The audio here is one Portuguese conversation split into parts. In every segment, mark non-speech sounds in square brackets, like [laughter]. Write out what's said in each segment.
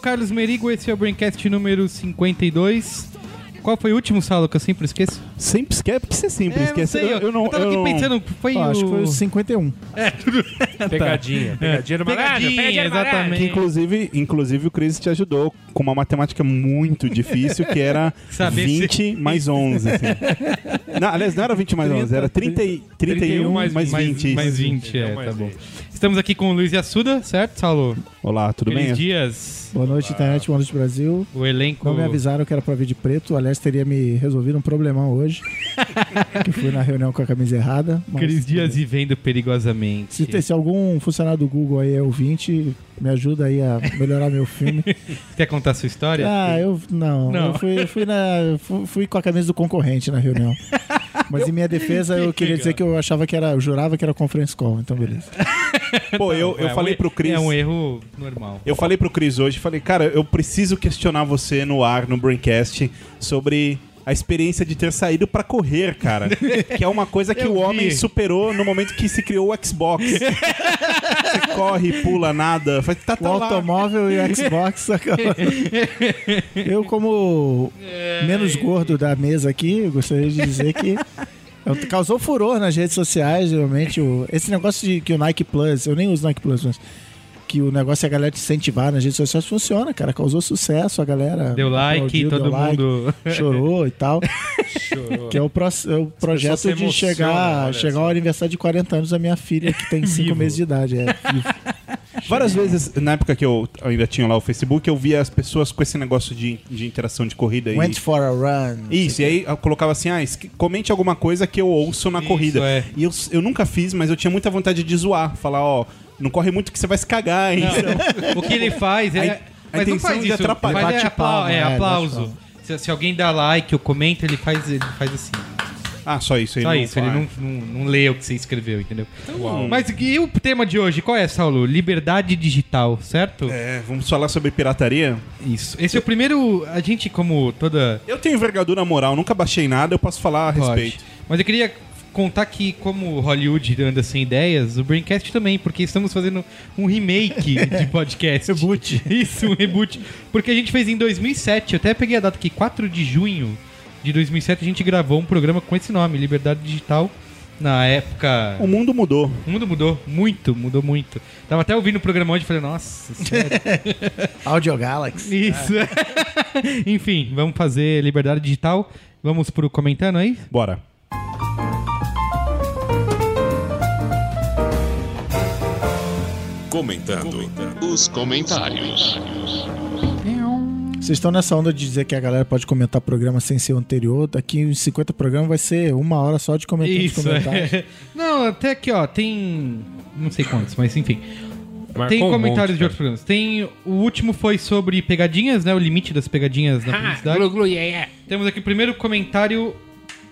Carlos Merigo, esse é o Braincast número 52. Qual foi o último, Saulo, que eu sempre esqueço? Sempre esquece, porque você sempre É, esquece. sei, eu, eu tava aqui não- pensando, foi o... acho que foi o 51. [laughs] Pegadinha, pegadinha do malandro, Pegadinha, pegadinha do malandro. exatamente. Que inclusive, inclusive o Chris te ajudou com uma matemática muito difícil, que era [laughs] Saber 20 mais 11. Assim. Não, aliás, não era 20 mais 11, era 30, e- 31 mais, mais mais 20. Mais isso. 20, é, Então, mais tá bom. 20. Estamos aqui com o Luiz Assuda, certo, Saulo? Olá, tudo Feliz bem? dias. Boa noite, internet, boa noite, Brasil. O elenco... Não me avisaram que era pra vir de preto. Aliás, teria me resolvido um problemão hoje. [laughs] que fui na reunião com a camisa errada. mas- Cris Dias vivendo perigosamente. Se, tem- se algum funcionário do Google aí é ouvinte, me ajuda aí a melhorar meu filme. [laughs] Quer contar a sua história? Ah, eu não. Não. Eu fui, fui, na, fui, fui com a camisa do concorrente na reunião. [laughs] Mas em minha defesa, eu queria dizer que eu achava que era. Eu jurava que era conference call, então beleza. Pô, eu, eu É falei pro Chris. É um erro normal. Eu falei pro Chris hoje, falei, cara, eu preciso questionar você no ar, no Braincast, sobre a experiência de ter saído pra correr, cara. [laughs] que é uma coisa que Eu o homem vi. superou no momento que se criou o Xbox. [laughs] você corre, pula, nada. Faz, tá, O tá lá. automóvel e o Xbox. [laughs] eu, como menos gordo da mesa aqui, gostaria de dizer que eu- causou furor nas redes sociais, realmente. O, esse negócio de que o Nike Plus, eu nem uso Nike Plus, mas que o negócio é a galera te incentivar nas redes sociais funciona, cara. Causou sucesso, a galera. Deu like, aplaudiu, todo deu like, mundo... [laughs] chorou e tal. Chorou. Que é o, pro- é o projeto de emocionam, chegar, chegar ao aniversário de 40 anos da minha filha, que tem 5 Vivo. meses de idade. É. [laughs] Várias vezes, na época que eu ainda tinha lá o Facebook, eu via as pessoas com esse negócio de, de interação de corrida. Went E... for a run. Isso, e aí eu colocava assim, ah, comente alguma coisa que eu ouço na Isso, corrida. é. E eu, eu nunca fiz, mas eu tinha muita vontade de zoar. Falar, ó, não corre muito que você vai se cagar, hein? Não, o que ele faz é. A a mas não faz de isso. atrapalhar. Faz é, Bate apla é, é, aplauso. Se, se alguém dá like ou comenta, ele faz, ele faz assim. Ah, só isso. Só não isso, ele faz. não, não, não lê o que você escreveu, entendeu? Uau. Mas e o tema de hoje? Qual é, Saulo? Liberdade digital, certo? É, vamos falar sobre pirataria? Isso. Esse é o primeiro. A gente, como toda. Eu tenho envergadura moral, nunca baixei nada, eu posso falar a Pode. respeito. Mas eu queria contar que, como Hollywood anda sem ideias, o Braincast também, porque estamos fazendo um remake [laughs] de podcast. reboot. Isso, um reboot. Porque a gente fez em 2007, eu até peguei a data aqui, 4 de junho de 2007, a gente gravou um programa com esse nome, Liberdade Digital. Na época. O mundo mudou. O mundo mudou muito, mudou muito. Tava até ouvindo o programa hoje e falei, nossa, sério. [laughs] Audio Galaxy. Isso. [laughs] Enfim, vamos fazer Liberdade Digital. Vamos pro comentando aí? Bora. Comentando os comentários. Vocês estão nessa onda de dizer que a galera pode comentar programa sem ser o anterior. Daqui uns 50 programas vai ser uma hora só de comentários. Isso, comentários. é. Não, até aqui, ó, tem. Não sei quantos, mas enfim. Marcou tem um comentários monte, de outros programas. Tem. O último foi sobre pegadinhas, né? O limite das pegadinhas na publicidade. glu, glu, yeah, yeah. Temos aqui o primeiro comentário.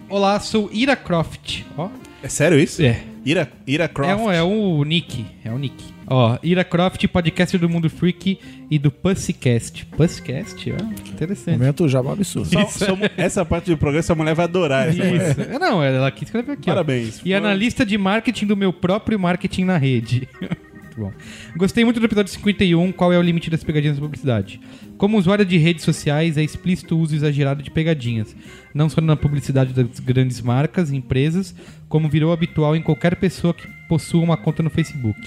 Olá, sou Ira Croft. Ó. É sério isso? É. Ira, Ira Croft. É, um, é o Nick. É o Nick. Ó, Ira Croft, podcast do Mundo Freak e do Pussycast. Pussycast? Ó, interessante. Momento jabá absurdo. Só- só [laughs] essa parte do programa, essa mulher vai adorar. Essa. Isso. É, Não, ela quis escrever aqui. ó. Parabéns. E analista de marketing do meu próprio marketing na rede. [laughs] muito bom. Gostei muito do episódio 51, qual é o limite das pegadinhas na publicidade. Como usuário de redes sociais, é explícito o uso exagerado de pegadinhas, não só na publicidade das grandes marcas e empresas, como virou habitual em qualquer pessoa que possua uma conta no Facebook.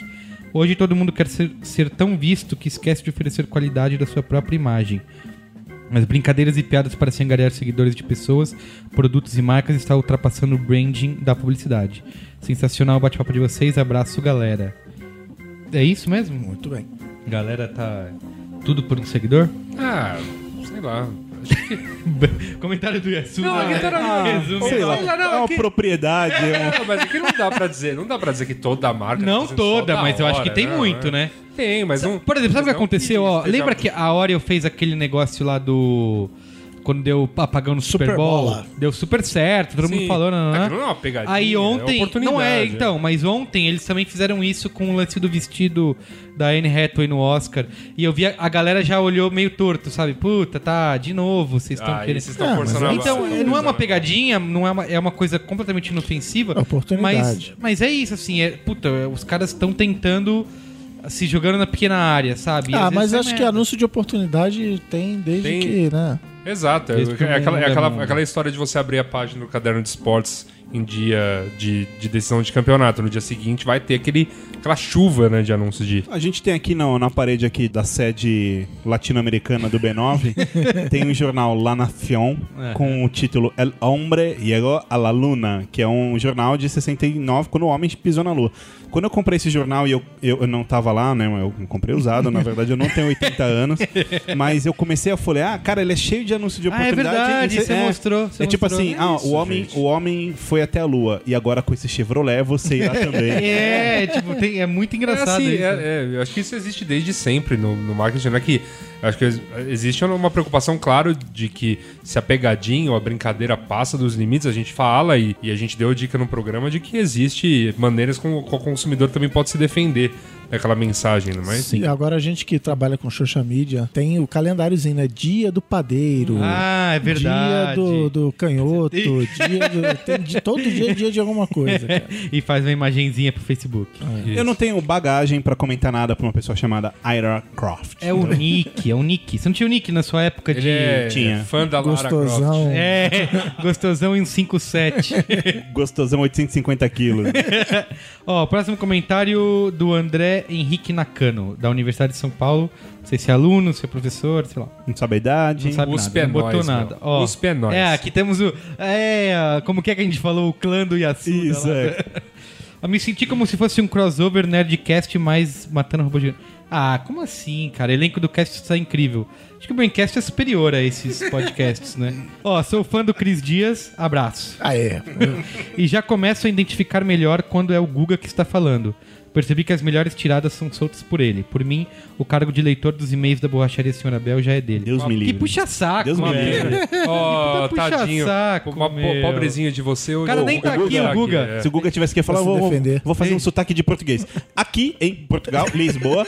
Hoje todo mundo quer ser, ser tão visto que esquece de oferecer qualidade da sua própria imagem. Mas brincadeiras e piadas para se angariar seguidores de pessoas, produtos e marcas está ultrapassando o branding da publicidade. Sensacional o bate-papo de vocês, abraço galera. É isso mesmo? Muito bem. Galera tá tudo por um seguidor? Ah, sei lá. [laughs] Comentário do Yasu. Não, aqui tá na- resume. Sei lá, Não, é uma aqui- propriedade. é um- Não, mas aqui não dá pra dizer, não dá pra dizer que toda marca. Não tá fazendo toda, da mas eu acho que hora, tem não, muito, é. né? Tem, mas não. Por exemplo, sabe o que mas não aconteceu? Ó, esteja- lembra que a Oreo fez aquele negócio lá do. Quando deu apagão no Super, Super Bowl? Bola. Deu super certo, todo mundo Sim. falou, não, não, não. Aquilo não é uma pegadinha, Aí é ontem. oportunidade, não é, é. então, mas ontem eles também fizeram isso com o lance do vestido da Anne Hathaway no Oscar. E eu vi a, a galera já olhou meio torto, sabe? Puta, tá, de novo, vocês estão Ah, querendo. vocês estão Ah, forçando mas a Então, barra. não é uma pegadinha, não é uma, é uma coisa completamente inofensiva. É oportunidade. Mas, mas é isso, assim, é, puta, os caras estão tentando se jogando na pequena área, sabe? E Ah, mas é acho que anúncio de oportunidade tem desde Tem. que, né? Exato. É, é aquela, é é aquela, aquela história de você abrir a página do caderno de esportes em dia de, de decisão de campeonato. No dia seguinte vai ter aquele, aquela chuva né, de anúncios de. A gente tem aqui no- na parede aqui da sede latino-americana do B9, [laughs] tem um jornal La Nación É. com o título El Hombre Llegó a la Luna, que é um jornal de 69, quando o homem pisou na lua. Quando eu comprei esse jornal e eu, eu, eu não tava lá, né? Eu comprei usado, na verdade eu não tenho 80 anos, [laughs] mas eu comecei a folhear, cara, ele é cheio de anúncio de Ah, é oportunidade. verdade, e você mostrou, você é tipo mostrou. assim, ah, isso, o, homem, gente. o homem foi até a lua e agora com esse Chevrolet você irá também. [laughs] É, tipo, tem- é muito engraçado é, assim, isso. é- é, eu acho que isso existe desde sempre no, no marketing. Não é que. Acho que ex- existe uma preocupação, claro, de que se a pegadinha ou a brincadeira passa dos limites, a gente fala e, e a gente deu dica no programa de que existe maneiras com, com o consumidor também pode se defender daquela mensagem, né? Mas E agora a gente que trabalha com social media tem o calendáriozinho, né? Dia do padeiro. Ah, é verdade. Dia do, do canhoto, dia do. Tem de, todo dia é dia de alguma coisa. cara. [laughs] E faz uma imagenzinha pro Facebook. Eu não tenho bagagem pra comentar nada pra uma pessoa chamada Ira Croft. É o Nick, é o Nick. Você não tinha o Nick na sua época ele de. é Tinha. fã da Lara Croft. Gostosão. É, gostosão em 5.7. [laughs] Gostosão 850 quilos. [laughs] Ó, próximo comentário do André Henrique Nakano, da Universidade de São Paulo. Não sei se é aluno, se é professor, sei lá. Não sabe a idade. Não sabe USP é nada, não botou nóis, meu. nada. Ó, USP é nóis. É, aqui temos o. É, como que é que a gente falou? O clã do Yasuda. Isso, lá. é. [laughs] Eu me senti como se fosse um crossover Nerdcast mais matando robô gigante. Ah, como assim, cara? O elenco do cast está incrível. Acho que o Braincast é superior a esses [laughs] podcasts, né? Ó, sou fã do Cris Dias, abraço. Ah, é. [laughs] E já começo a identificar melhor quando é o Guga que está falando. Percebi que as melhores tiradas são soltas por ele. Por mim, o cargo de leitor dos e-mails da borracharia Senhora Bel já é dele. Deus me Que livre. puxa saco, Deus me livre. [laughs] Ó, Puta tadinho. Uma po- meu. pobrezinho de você. O cara nem tá aqui, o Guga. é. Se o Guga tivesse que falar, vou, defender. vou fazer um sotaque de português. Aqui em Portugal, [laughs] Lisboa,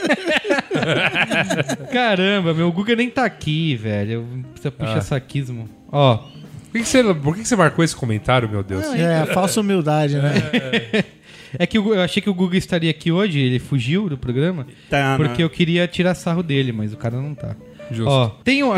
Caramba, meu o Guga nem tá aqui, velho. Precisa puxar Ah. saquismo. Ó, Por que, que você, por que que você marcou esse comentário, meu Deus? É, falsa humildade, né? é [laughs] que o Gu- eu achei que o Guga estaria aqui hoje, ele fugiu do programa, tá, porque né? eu queria tirar sarro dele, mas o cara não tá. Justo. Ó, tem um,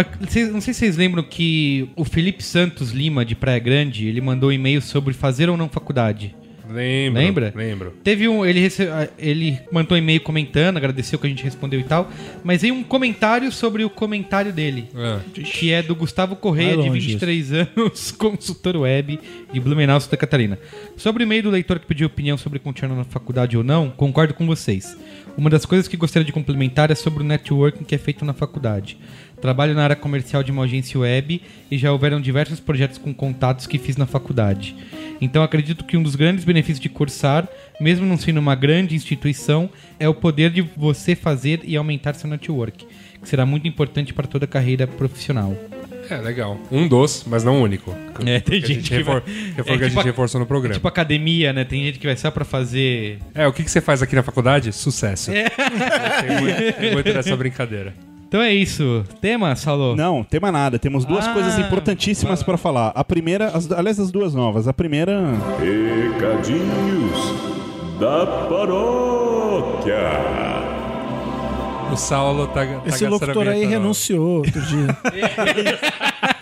não sei se vocês lembram que o Felipe Santos Lima, de Praia Grande, ele mandou um e-mail sobre fazer ou não faculdade. Lembro. Lembra? Lembro. Teve um. Ele, rece- ah, ele mandou um e-mail comentando, agradeceu que a gente respondeu e tal. Mas veio um comentário sobre o comentário dele. Ah. Que é do Gustavo Correia, de longe 23 [laughs] anos, consultor web de Blumenau, Santa Catarina. Sobre o e-mail do leitor que pediu opinião sobre continuar na faculdade ou não, concordo com vocês. Uma das coisas que gostaria de complementar é sobre o networking que é feito na faculdade. Trabalho na área comercial de uma agência web e já houveram diversos projetos com contatos que fiz na faculdade. Então acredito que um dos grandes benefícios de cursar, mesmo não sendo uma grande instituição, é o poder de você fazer e aumentar seu network, que será muito importante para toda a carreira profissional. É, legal. Um dos, mas não o único. É, tem gente gente que vai- é o que a tipo gente reforçou no programa. Tipo academia, né? Tem gente que vai só pra fazer. É, o que, que você faz aqui na faculdade? Sucesso. É. Tem, muito, tem muito dessa brincadeira. Então é isso. Tema, Salô? Não, tema nada. Temos duas Ah, coisas importantíssimas pra falar. A primeira, as, aliás, as duas novas. A primeira, Recadinhos da paróquia. O Saulo tá, tá Esse locutor aí renunciou outro dia. [laughs]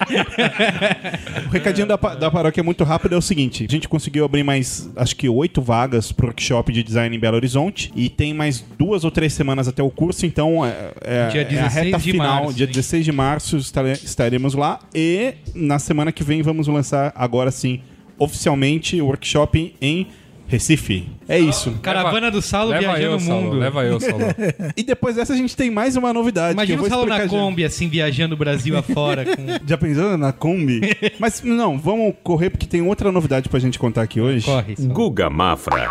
o recadinho da, da paróquia é muito rápido. É o seguinte: a gente conseguiu abrir mais, acho que oito vagas pro workshop de design em Belo Horizonte. E tem mais duas ou três semanas até o curso. Então, é, é, Dia é a 16 reta de final. março, dia hein? 16 de março estare- estaremos lá. E na semana que vem vamos lançar, agora sim, oficialmente, o workshop em Recife. É isso. Caravana do Saulo Leva viajando eu, o Saulo. mundo. Leva eu, Saulo. [laughs] E depois dessa a gente tem mais uma novidade. Imagina que o eu vou Saulo na já. Kombi, assim, viajando o Brasil afora. Com... [laughs] Já pensando na Kombi? [laughs] Mas não, vamos correr porque tem outra novidade pra gente contar aqui hoje. Corre, Saulo. Guga Mafra.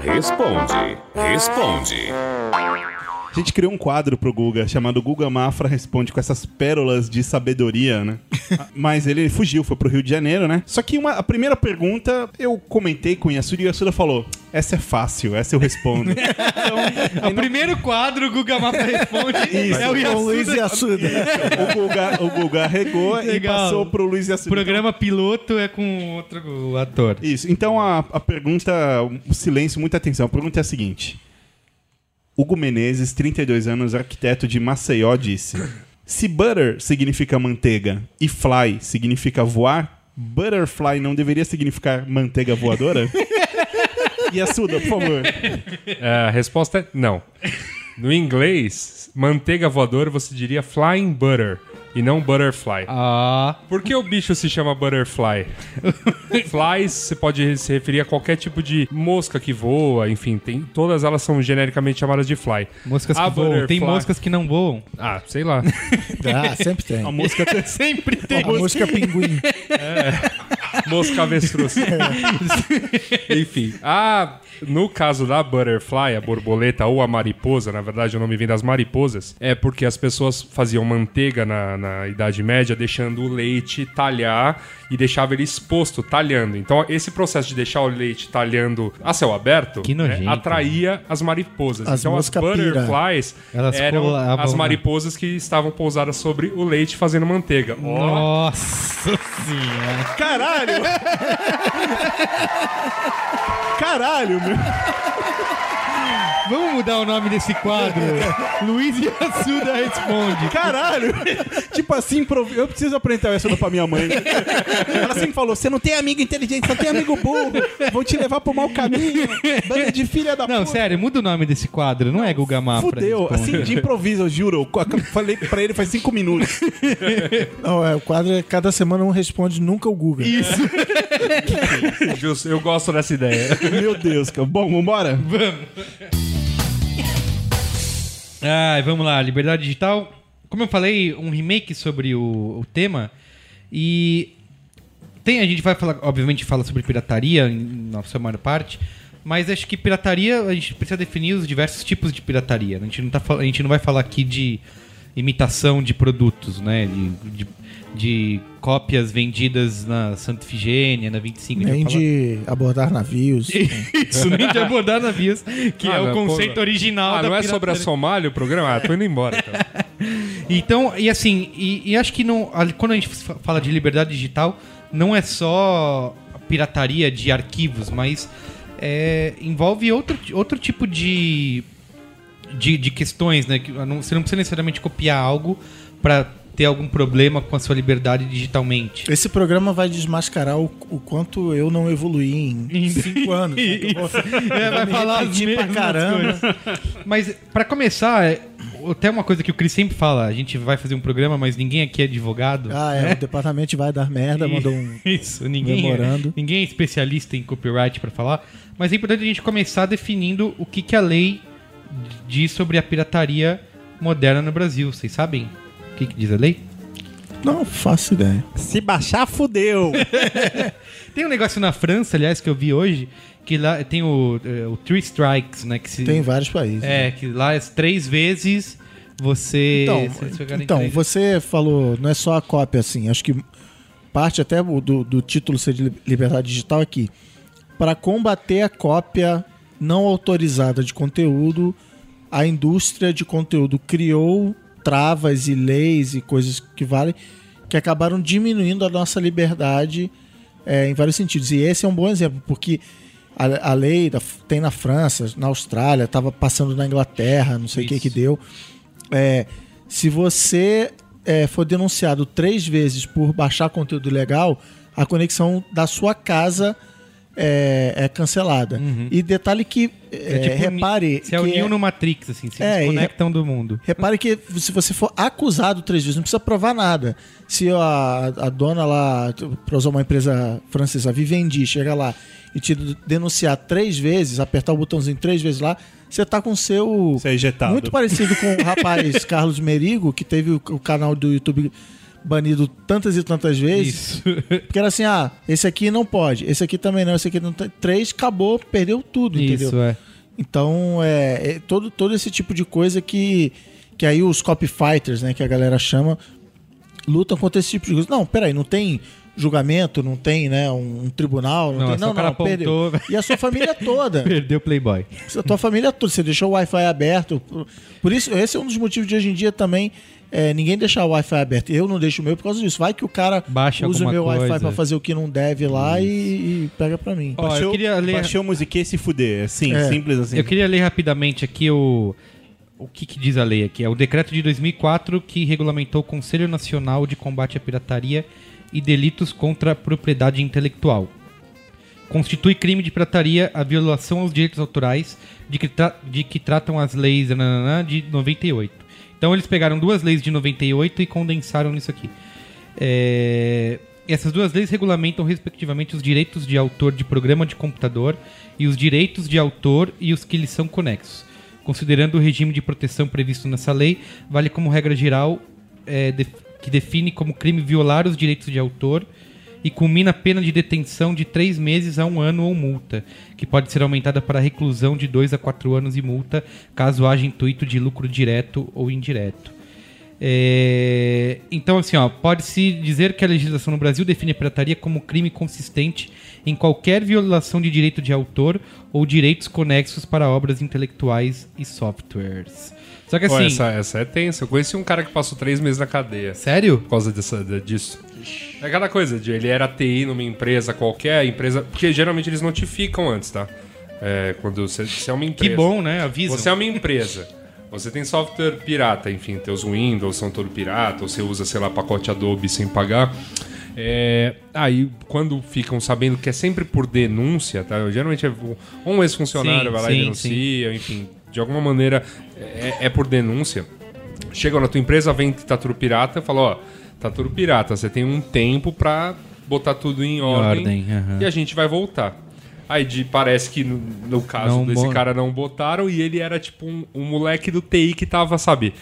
Responde, responde. A gente criou um quadro pro Guga chamado Guga Mafra Responde com essas pérolas de sabedoria, né? [laughs] Mas ele fugiu, foi pro Rio de Janeiro, né? Só que uma, a primeira pergunta eu comentei com o Yasuda e o Yasuda falou: essa é fácil, essa eu respondo. É [laughs] o primeiro quadro, o Guga Mafra responde. [laughs] é o Com o Luiz Yasuda. O, Guga, o Guga regou e Legal. passou pro Luiz O Yasuda. programa piloto é com outro ator. Isso. Então a, a pergunta, um silêncio, muita atenção. A pergunta é a seguinte: Hugo Menezes, 32 anos, arquiteto de Maceió, disse: Se butter significa manteiga e fly significa voar, butterfly não deveria significar manteiga voadora? e a Suda, por favor. É, a resposta é não. No inglês, manteiga voadora você diria flying butter e não butterfly. Ah, Por que o bicho se chama butterfly? [laughs] Flies, você pode se referir a qualquer tipo de mosca que voa, enfim, tem, todas elas são genericamente chamadas de fly. moscas A que voam. Tem butterfly- moscas que não voam. Ah, sei lá. [laughs] Ah, sempre tem. A música [laughs] Sempre tem. A música pinguim. Mosca avestruz. Enfim. Ah, no caso da butterfly, a borboleta ou a mariposa, na verdade o nome vem das mariposas, é porque as pessoas faziam manteiga na, na Idade Média, deixando o leite talhar e deixava ele exposto, talhando. Então, esse processo de deixar o leite talhando a céu aberto Que nojento. é, atraía as mariposas. As então, as butterflies Elas eram colavam as na- mariposas que estavam pousadas sobre o leite fazendo manteiga. Ó, Nossa senhora. Caralho! [laughs] Caralho, meu. Vamos mudar o nome desse quadro? [laughs] Luiz e Assuda responde. Caralho! tipo assim, eu preciso apresentar essa pra minha mãe. Ela sempre falou: você não tem amigo inteligente, só tem amigo burro. Vou te levar pro mau caminho. Banda de filha da Não, puta. sério, muda o nome desse quadro. Não é Guga Mafra. Fudeu, assim, de improviso, eu juro. Eu falei pra ele faz cinco minutos. Não, é, o quadro é cada semana um responde nunca o Google. Isso. justo, eu gosto dessa ideia. Meu Deus, cara. Bom, vambora? Ai, vamos lá, Liberdade Digital. Como eu falei, um remake sobre o, o tema. E tem, a gente vai falar, obviamente, fala sobre pirataria na sua maior parte. Mas acho que pirataria, a gente precisa definir os diversos tipos de pirataria. A gente não, tá, a gente não vai falar aqui de imitação de produtos, né? De, de, de cópias vendidas na Santa Ifigênia, na 25. a gente Nem de abordar navios. Isso, nem de abordar navios, que Ah, é o conceito pô, original Ah, da não é sobre a. Somália o programa? Ah, tô indo embora. Então. [laughs] Então, e assim, e, e acho que não, quando a gente fa- fala de liberdade digital, não é só a pirataria de arquivos, mas é, envolve outro, outro tipo de, de, de questões, né? Que não- você não precisa necessariamente copiar algo para ter algum problema com a sua liberdade digitalmente. Esse programa vai desmascarar o, o quanto eu não evoluí em cinco anos. né? Vou- [laughs] É, vai falar pra caramba. coisas. Mas, pra começar, é, até uma coisa que o Cris sempre fala: a gente vai fazer um programa, mas ninguém aqui é advogado. Ah, é, o departamento vai dar merda, mandou um. [laughs] Isso, ninguém, memorando. ninguém é especialista em copyright pra falar. Mas é importante a gente começar definindo o que, que a lei diz sobre a pirataria moderna no Brasil. Vocês sabem o que, que diz a lei? Não faço ideia. Se baixar, fudeu. [laughs] Tem um negócio na França, aliás, que eu vi hoje, que lá tem o, eh, o Three Strikes, né? Que se, Tem vários países. É, que lá é três vezes você. Então, então você falou, não é só a cópia assim. Acho que parte até do, do título ser de li- liberdade digital aqui. Para combater a cópia não autorizada de conteúdo, a indústria de conteúdo criou travas e leis e coisas que valem que acabaram diminuindo a nossa liberdade é, em vários sentidos. E esse é um bom exemplo, porque a, a lei da- tem na França, na Austrália, estava passando na Inglaterra, não sei o que que deu. É, se você é, for denunciado três vezes por baixar conteúdo ilegal, a conexão da sua casa é, é cancelada. E detalhe que, é, tipo repare... Se é o Neo é- no Matrix, assim, se É, desconectam do mundo. Repare que se você for acusado três vezes, não precisa provar nada. Se a, a dona lá, para usar uma empresa francesa, Vivendi, chega lá e te denunciar três vezes, apertar o botãozinho três vezes lá, você tá com o seu. Você é ejetado. Muito parecido com o rapaz [laughs] Carlos Merigo, que teve o, o canal do YouTube banido tantas e tantas vezes. Isso. Porque era assim, ah, esse aqui não pode, esse aqui também não, esse aqui não tem. Três, acabou, perdeu tudo, entendeu? Isso, é. Então, é, é todo, todo esse tipo de coisa que, que aí os copy fighters, né, que a galera chama, lutam contra esse tipo de coisa. Não, peraí, não tem julgamento, não tem, né, um, um tribunal, não, Não, tem, não, o cara não, perdeu. apontou. E a sua família [laughs] toda. Perdeu o Playboy. A tua família toda, você deixou o Wi-Fi aberto. Por- Por isso, esse é um dos motivos de hoje em dia também é, ninguém deixar o Wi-Fi aberto. Eu não deixo o meu por causa disso. Vai que o cara Baixa usa o meu Wi-Fi pra fazer o que não deve lá e, e pega pra mim. Ó, eu Baixou, queria ler- baixou a musiquinha e se fuder. Assim, É. simples assim. Eu queria ler rapidamente aqui o. O que, que diz a lei aqui? É o decreto de 2004 que regulamentou o Conselho Nacional de Combate à Pirataria e Delitos contra a Propriedade Intelectual. Constitui crime de pirataria a violação aos direitos autorais de que, tra- de que tratam as leis de 98. Então eles pegaram duas leis de 98 e condensaram nisso aqui. É, Essas duas leis regulamentam, respectivamente, os direitos de autor de programa de computador e os direitos de autor e os que lhes são conexos. Considerando o regime de proteção previsto nessa lei, vale como regra geral é, que define como crime violar os direitos de autor e culmina a pena de detenção de três meses a um ano ou multa, que pode ser aumentada para reclusão de dois a quatro anos e multa, caso haja intuito de lucro direto ou indireto. É, Então, assim, pode-se dizer que a legislação no Brasil define a pirataria como crime consistente em qualquer violação de direito de autor ou direitos conexos para obras intelectuais e softwares. Só que Pô, assim, essa, essa é tensa. Eu conheci um cara que passou três meses na cadeia sério? por causa dessa, de- disso. É aquela coisa de ele era TI numa empresa qualquer, empresa. Porque geralmente eles notificam antes, tá? É, quando você, você é uma empresa. Que bom, né? Avisa. Você é uma empresa. Você tem software pirata, enfim, teus Windows são todo pirata, ou você usa, sei lá, pacote Adobe sem pagar. É, aí, quando ficam sabendo que é sempre por denúncia, tá? Geralmente é um ex-funcionário Sim, vai lá e sim, denuncia, enfim, de alguma maneira é, é por denúncia. Chegam na tua empresa, vem que tá tudo pirata, fala, ó, tá tudo pirata, você tem um tempo pra botar tudo em ordem, ordem, aham. e a gente vai voltar. Aí de- parece que no, no caso Não desse bo- cara não botaram e ele era tipo um, um moleque do TI que tava, sabe,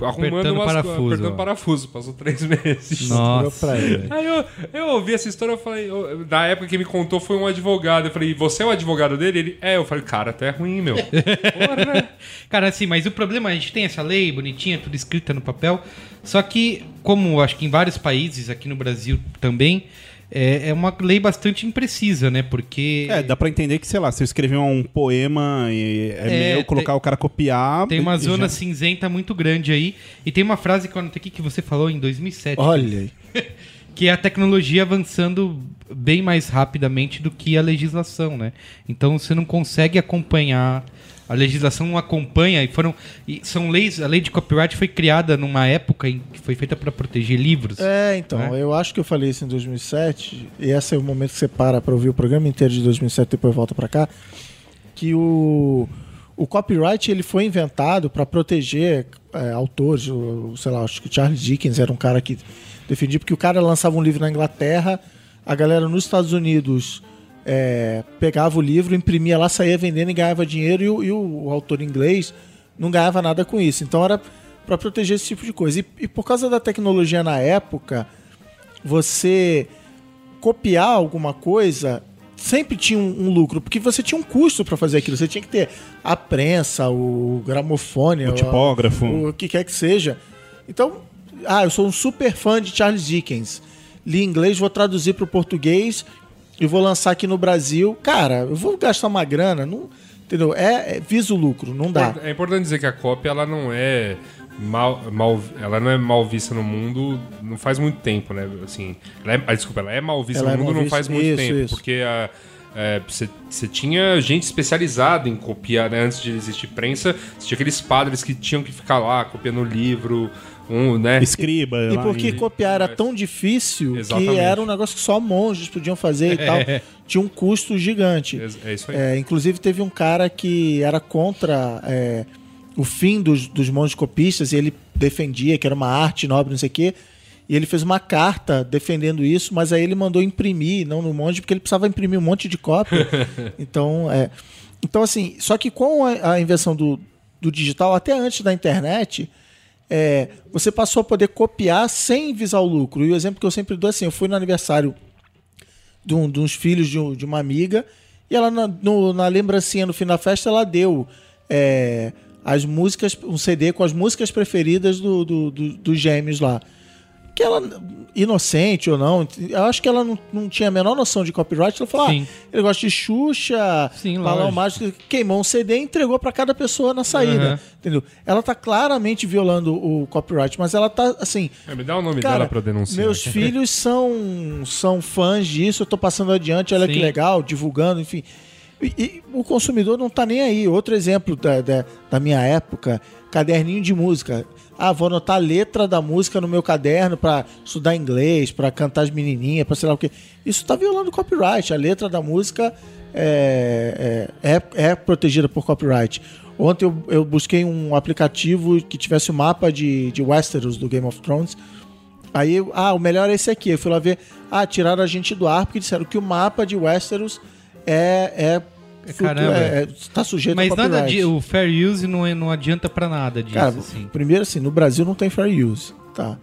arrumando Apertando umas parafuso, apertando ó. parafuso, passou três [laughs] meses. Nossa. Aí eu, eu ouvi essa história, eu falei, eu- na época que me contou foi um advogado. Eu falei, você é o advogado dele? Ele, é, eu falei, cara, até é ruim, meu. [laughs] Porra, né? Cara, assim, mas o problema, a gente tem essa lei bonitinha, tudo escrita no papel, só que, como acho que em vários países, aqui no Brasil também, é, é uma lei bastante imprecisa, né? Porque É, dá pra entender que, sei lá, se eu escrever um poema e é, É, meu, colocar tem- o cara copiar. tem uma zona já- cinzenta muito grande aí. E tem uma frase que eu anotei aqui que você falou em 2007, Olha aí. [laughs] que é a tecnologia avançando bem mais rapidamente do que a legislação, né? Então você não consegue acompanhar a legislação não acompanha e foram e são leis, a lei de copyright foi criada numa época em que foi feita para proteger livros. É, então, eu acho que eu falei isso em 2007, e esse é o momento que você para pra ouvir o programa inteiro de 2007 e depois volta pra cá, que o, o copyright ele foi inventado para proteger é, autores, o, sei lá, acho que o Charles Dickens era um cara que defendia, porque o cara lançava um livro na Inglaterra, a galera nos Estados Unidos é, pegava o livro, imprimia lá, saía vendendo e ganhava dinheiro, e o, e o- o autor inglês não ganhava nada com isso. Então era para proteger esse tipo de coisa. E, e por causa da tecnologia na época, você copiar alguma coisa sempre tinha um, um lucro, porque você tinha um custo para fazer aquilo. Você tinha que ter a prensa, o gramofone, O tipógrafo. o, o que quer que seja. Então, ah, eu sou um super fã de Charles Dickens. Li inglês, vou traduzir para o português e vou lançar aqui no Brasil. Cara, eu vou gastar uma grana, não, entendeu? É, é visa o lucro, não dá. É importante dizer que a cópia ela não é mal, mal ela não é mal vista no mundo não faz muito tempo, né? Assim, ela é, ah, desculpa, ela é mal vista Ela no é mundo não vista- faz muito isso, tempo, isso. porque a é, você você tinha gente especializada em copiar, né? Antes de existir prensa, você tinha aqueles padres que tinham que ficar lá copiando livro, um, né? Escriba. E lá, porque e- copiar era tão difícil Exatamente. que era um negócio que só monges podiam fazer e [laughs] tal. Tinha um custo gigante. É, é isso aí. É, inclusive teve um cara que era contra é, o fim dos, dos monges copistas e ele defendia que era uma arte nobre, não sei o quê. E ele fez uma carta defendendo isso, mas aí ele mandou imprimir, não no monge, porque ele precisava imprimir um monte de cópia. [laughs] então, é. Então, assim, só que com a, a invenção do, do digital, até antes da internet, é, você passou a poder copiar sem visar o lucro. E o exemplo que eu sempre dou é assim: eu fui no aniversário de, um, de uns filhos de, um- de uma amiga, e ela, na, no- na lembrancinha no fim da festa, ela deu é, as músicas, um CD com as músicas preferidas do, do- do- dos gêmeos lá. Que ela, inocente ou não, eu acho que ela não, não tinha a menor noção de copyright. Ela falou: Sim. ah, ele gosta de Xuxa, Sim, balão mágico, queimou um CD e entregou pra cada pessoa na saída. Aham. Entendeu? Ela tá claramente violando o copyright, mas ela tá assim. É, me dá o nome Cara, dela pra denunciar. Meus filhos são, são fãs disso, eu tô passando adiante, olha Sim. que legal, divulgando, enfim. E, e o consumidor não tá nem aí. Outro exemplo da, da, da minha época, caderninho de música. Ah, vou anotar a letra da música no meu caderno pra estudar inglês, pra cantar as menininhas, pra sei lá o quê. Isso tá violando copyright. A letra da música é, é, é, é protegida por copyright. Ontem eu, eu busquei um aplicativo que tivesse o mapa de, de Westeros do Game of Thrones. Aí, ah, o melhor é esse aqui. Eu fui lá ver. Ah, tiraram a gente do ar porque disseram que o mapa de Westeros é. é, Caramba. é- é- tá sujeito Mas a nada copyright. de, o fair use não, é- não adianta pra nada disso, Cara, assim. primeiro assim, no Brasil não tem fair use, tá?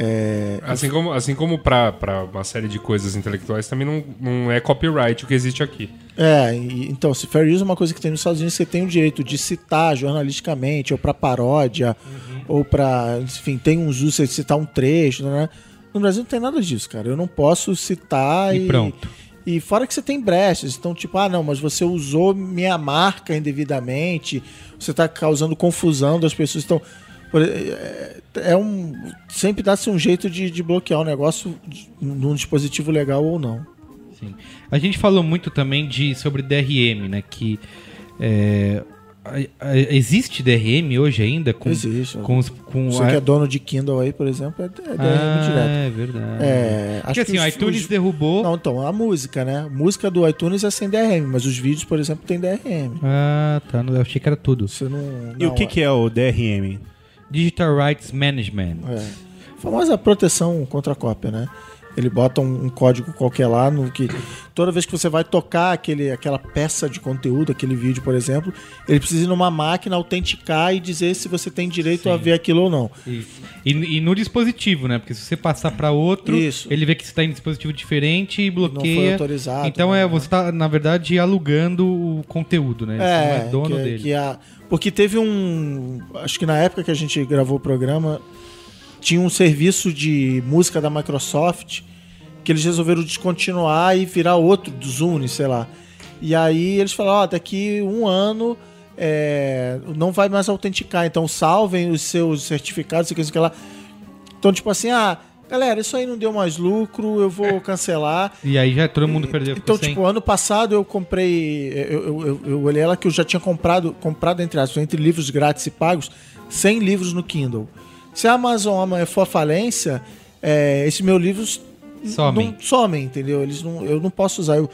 É, Assim como, assim como pra, pra uma série de coisas intelectuais, também não, não é copyright o que existe aqui. é, e- então, se fair use é uma coisa que tem nos Estados Unidos, você tem o direito de citar jornalisticamente, ou pra paródia, Uhum. ou pra. Enfim, tem uns usos, você citar um trecho, né? No Brasil não tem nada disso, cara. Eu não posso citar E pronto. E fora que você tem brechas, então, tipo, ah, não, mas você usou minha marca indevidamente, você tá causando confusão das pessoas. Então, é, é um. Sempre dá-se um jeito de, de bloquear o negócio de- num dispositivo legal ou não. Sim. A gente falou muito também de, sobre DRM, né? Que é, existe DRM hoje ainda? Com, Existe. Com, os- com Você a- que é dono de Kindle aí, por exemplo, é, é DRM ah, direto. É verdade. É, acho Porque assim, que o iTunes os- derrubou. Não, então, a música, né? A música do iTunes é sem DRM, mas os vídeos, por exemplo, tem DRM. Ah, tá. Eu achei que era tudo. Você não. E o não, que, que é o DRM? Digital Rights Management. É. A famosa proteção contra cópia, né? Ele bota um, um código qualquer lá no que toda vez que você vai tocar aquele, aquela peça de conteúdo, aquele vídeo, por exemplo, ele precisa ir numa máquina autenticar e dizer se você tem direito a ver aquilo ou não. Isso. E, e no dispositivo, né? Porque se você passar para outro, Isso. ele vê que você está em dispositivo diferente e Não foi bloqueia. autorizado. então né? é, você está, na verdade, alugando o conteúdo, né? Você não É, é dono que, dele. que a, porque teve um. Acho que na época que a gente gravou o programa, tinha um serviço de música da Microsoft que eles resolveram descontinuar e virar outro do Zune, sei lá. E aí eles falaram: ó, daqui um ano é, não vai mais autenticar, então salvem os seus certificados, sei o que, sei que lá. Então, tipo assim, ah, galera, isso aí não deu mais lucro, eu vou cancelar. E aí já todo mundo perdeu. Então, sem. tipo, ano passado eu comprei. Eu, eu, eu, eu olhei ela que eu já tinha comprado, comprado entre aspas, entre livros grátis e pagos, 100 livros no Kindle. Se a Amazon amanhã for à falência, é, esses meus livros Somem. não somem, entendeu? Eles não, eu não posso usar. Eu,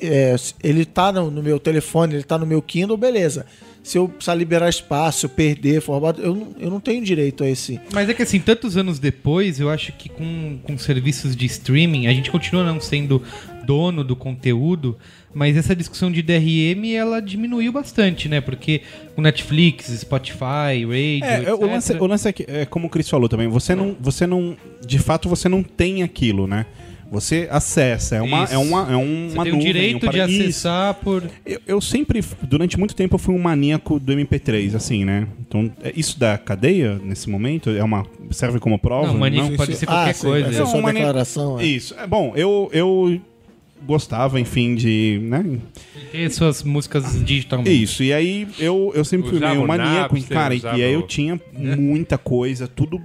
é, ele tá no, no meu telefone, ele tá no meu Kindle, beleza. Se eu precisar liberar espaço, eu perder, formato, eu, não- eu não tenho direito a esse. Mas é que assim, tantos anos depois, eu acho que com, com serviços de streaming, a gente continua não sendo dono do conteúdo, mas essa discussão de DRM, ela diminuiu bastante, né? Porque o Netflix, Spotify, Radio, É, etc. o lance, o lance é, que, é como o Chris falou também, você não, você não, de fato, você não tem aquilo, né? Você acessa, é uma, Isso. é uma, é Você uma tem o nuvem, direito um de Isso. acessar por... Eu, eu sempre, durante muito tempo, eu fui um maníaco do MP3, assim, né? Então, é- isso da cadeia, nesse momento, é uma, serve como prova? Não, maníaco Não? pode ser qualquer sim, coisa. Essa é a Não, sua mas nem- declaração. é. Isso. É bom, eu, eu gostava, enfim, de. Né? Ter suas músicas digitalmente. Isso. E aí eu, eu sempre fui meio maníaco, Napster, cara, e usava e aí eu tinha muita coisa, tudo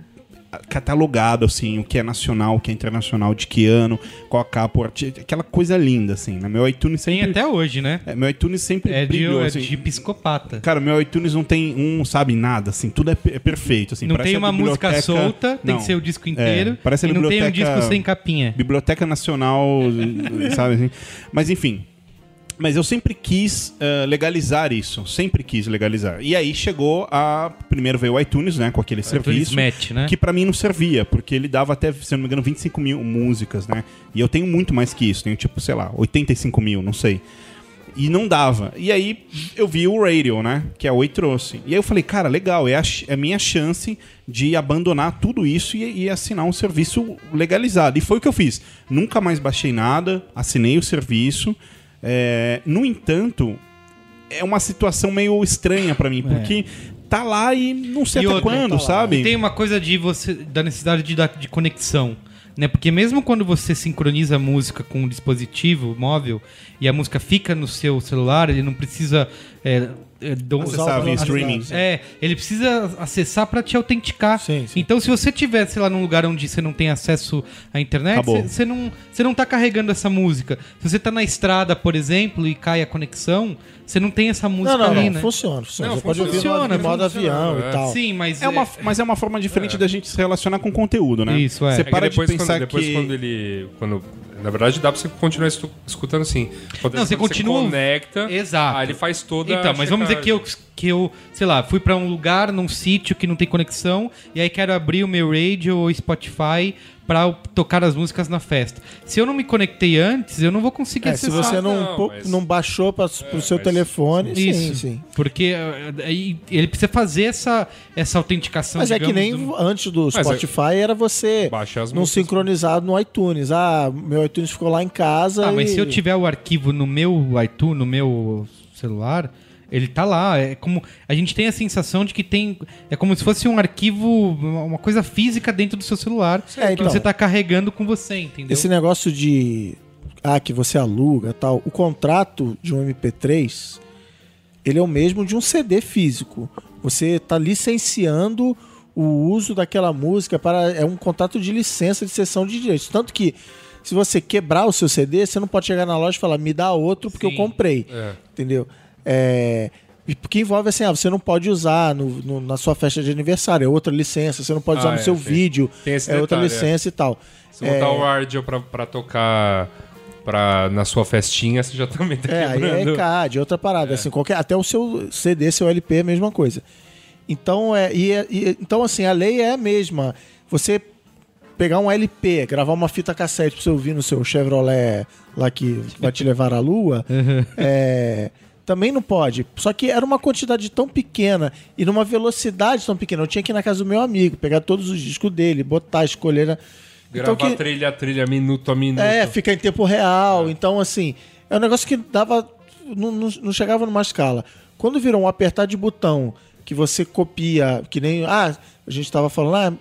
catalogado, assim, o que é nacional, o que é internacional, de que ano, qual a capa, aquela coisa linda, assim, né? Meu iTunes Tem sempre. até hoje, né? é, meu iTunes sempre É de, brilhou, é assim. de psicopata. Cara, meu iTunes não tem um, sabe, nada, assim, tudo é, é perfeito, assim. não tem uma música biblioteca- solta, tem Não. que ser o disco inteiro. É, parece a e não tem um biblioteca- disco sem capinha. Biblioteca Nacional, [laughs] sabe assim? Mas enfim. Mas eu sempre quis eh, legalizar isso. Sempre quis legalizar. E aí chegou a. Primeiro veio o iTunes, né? Com aquele serviço. Match, né? Que pra mim não servia, porque ele dava até, se não me engano, 25 mil músicas, né? E eu tenho muito mais que isso. Tenho tipo, sei lá, 85 mil, não sei. E não dava. E aí eu vi o Radio, né? Que a Oi trouxe. E aí eu falei, cara, legal, é a, é a minha chance de abandonar tudo isso e, e assinar um serviço legalizado. E foi o que eu fiz. Nunca mais baixei nada, assinei o serviço. É, no entanto, é uma situação meio estranha pra mim, porque tá lá e não sei E até quando, tá sabe? E tem uma coisa de você da necessidade de, de conexão, né? Porque mesmo quando você sincroniza a música com um dispositivo móvel e a música fica no seu celular, ele não precisa é, é, Acessar via streaming. É, ele precisa acessar para te autenticar. Sim, sim. Então, se você tiver, sei lá, num lugar onde você não tem acesso à internet, você não, você não tá carregando essa música. Se você tá na estrada, por exemplo, e cai a conexão, você não tem essa música Não, não, ali, não. né? Funciona, funciona. Não, Você pode ouvir no, funciona, no modo funciona, avião é. e tal. Sim, mas É uma, mas é uma forma diferente da gente se relacionar com conteúdo, né? Isso, é. Você É É para que depois, de pensar quando, depois que... quando ele. Quando, na verdade, dá pra você continuar estu- escutando assim. Quando Não, você quando continua- conecta. Exato. Aí ele faz toda Então, a mas vamos dizer que eu. Que eu, sei lá, fui pra um lugar, num sítio que não tem conexão, e aí quero abrir o meu radio ou Spotify pra eu tocar as músicas na festa. Se eu não me conectei antes, eu não vou conseguir É, se acessar. você não, Não, mas- não baixou para pro seu mas- telefone, sim, Isso, sim. porque eh, aí ele precisa fazer essa, essa autenticação. Mas é que digamos, nem do- antes do Mas é- Spotify era você não sincronizado no iTunes. Ah, meu iTunes ficou lá em casa. Ah, mas e- se eu tiver o arquivo no meu iTunes, no meu celular, ele tá lá. É como a gente tem a sensação de que tem é como se fosse um arquivo, uma coisa física dentro do seu celular É, que então. você tá carregando com você, entendeu? Esse negócio de ah, que você aluga tal, o contrato de um MP3 ele é o mesmo de um CD físico. Você está licenciando o uso daquela música para é um contrato de licença de cessão de direitos. Tanto que se você quebrar o seu CD, você não pode chegar na loja e falar me dá outro porque Sim. eu comprei. É. Entendeu? É, porque envolve assim, ah, você não pode usar no- no- na sua festa de aniversário, é outra licença, você não pode Ah, usar no é, seu tem- vídeo, tem esse é outra detalhe, é. licença e tal. Se botar o áudio pra, pra tocar pra, na sua festinha, você já também tá É, aí quebrando. é CAD, outra parada. Assim, qualquer, até o seu CD, seu LP, é a mesma coisa. Então, é, e, é- e- então, assim, a lei é a mesma. Você pegar um LP, gravar uma fita cassete pra você ouvir no seu Chevrolet lá que vai te levar à lua, é, [laughs] também não pode. Só que era uma quantidade tão pequena e numa velocidade tão pequena. Eu tinha que ir na casa do meu amigo, pegar todos os discos dele, botar, escolher. né? Gravar Então que- trilha a trilha, minuto a minuto. é, fica em tempo real. Então, assim, é um negócio que dava. Não, não, não chegava numa escala. Quando virou um apertar de botão que você copia, que nem. Ah, a gente tava falando, ah,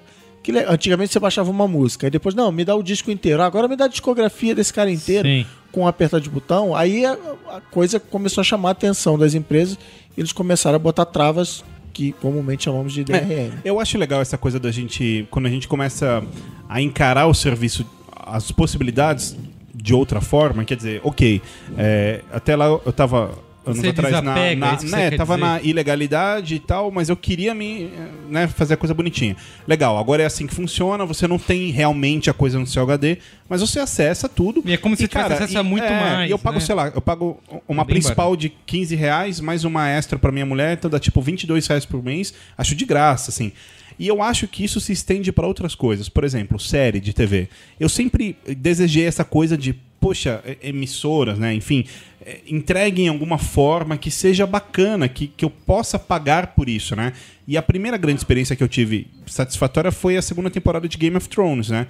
que antigamente você baixava uma música, aí depois, não, me dá o disco inteiro. Agora me dá a discografia desse cara inteiro Sim. com um apertar de botão. Aí a, a coisa começou a chamar a atenção das empresas e eles começaram a botar travas que comumente chamamos de DRM. Eu acho legal essa coisa da gente, quando a gente começa a encarar o serviço, as possibilidades de outra forma, quer dizer, ok, é, até lá eu tava anos Você atrás na, desapega, na- é isso que né, você tava dizer? na ilegalidade e tal, mas eu queria me né, fazer a coisa bonitinha. Legal, agora é assim que funciona, você não tem realmente a coisa no seu HD, mas você acessa tudo. E é como se tivesse acesso a muito mais, E eu pago, né? sei lá, eu pago uma É principal de 15 reais, mais uma extra pra minha mulher, então dá tipo 22 reais por mês. Acho de graça, assim. E eu acho que isso se estende pra outras coisas. Por exemplo, série de TV. Eu sempre desejei essa coisa de, poxa, e- emissoras, né? Enfim, eh, entreguem alguma forma que seja bacana, que, que eu possa pagar por isso, né? E a primeira grande experiência que eu tive satisfatória foi a segunda temporada de Game of Thrones, né?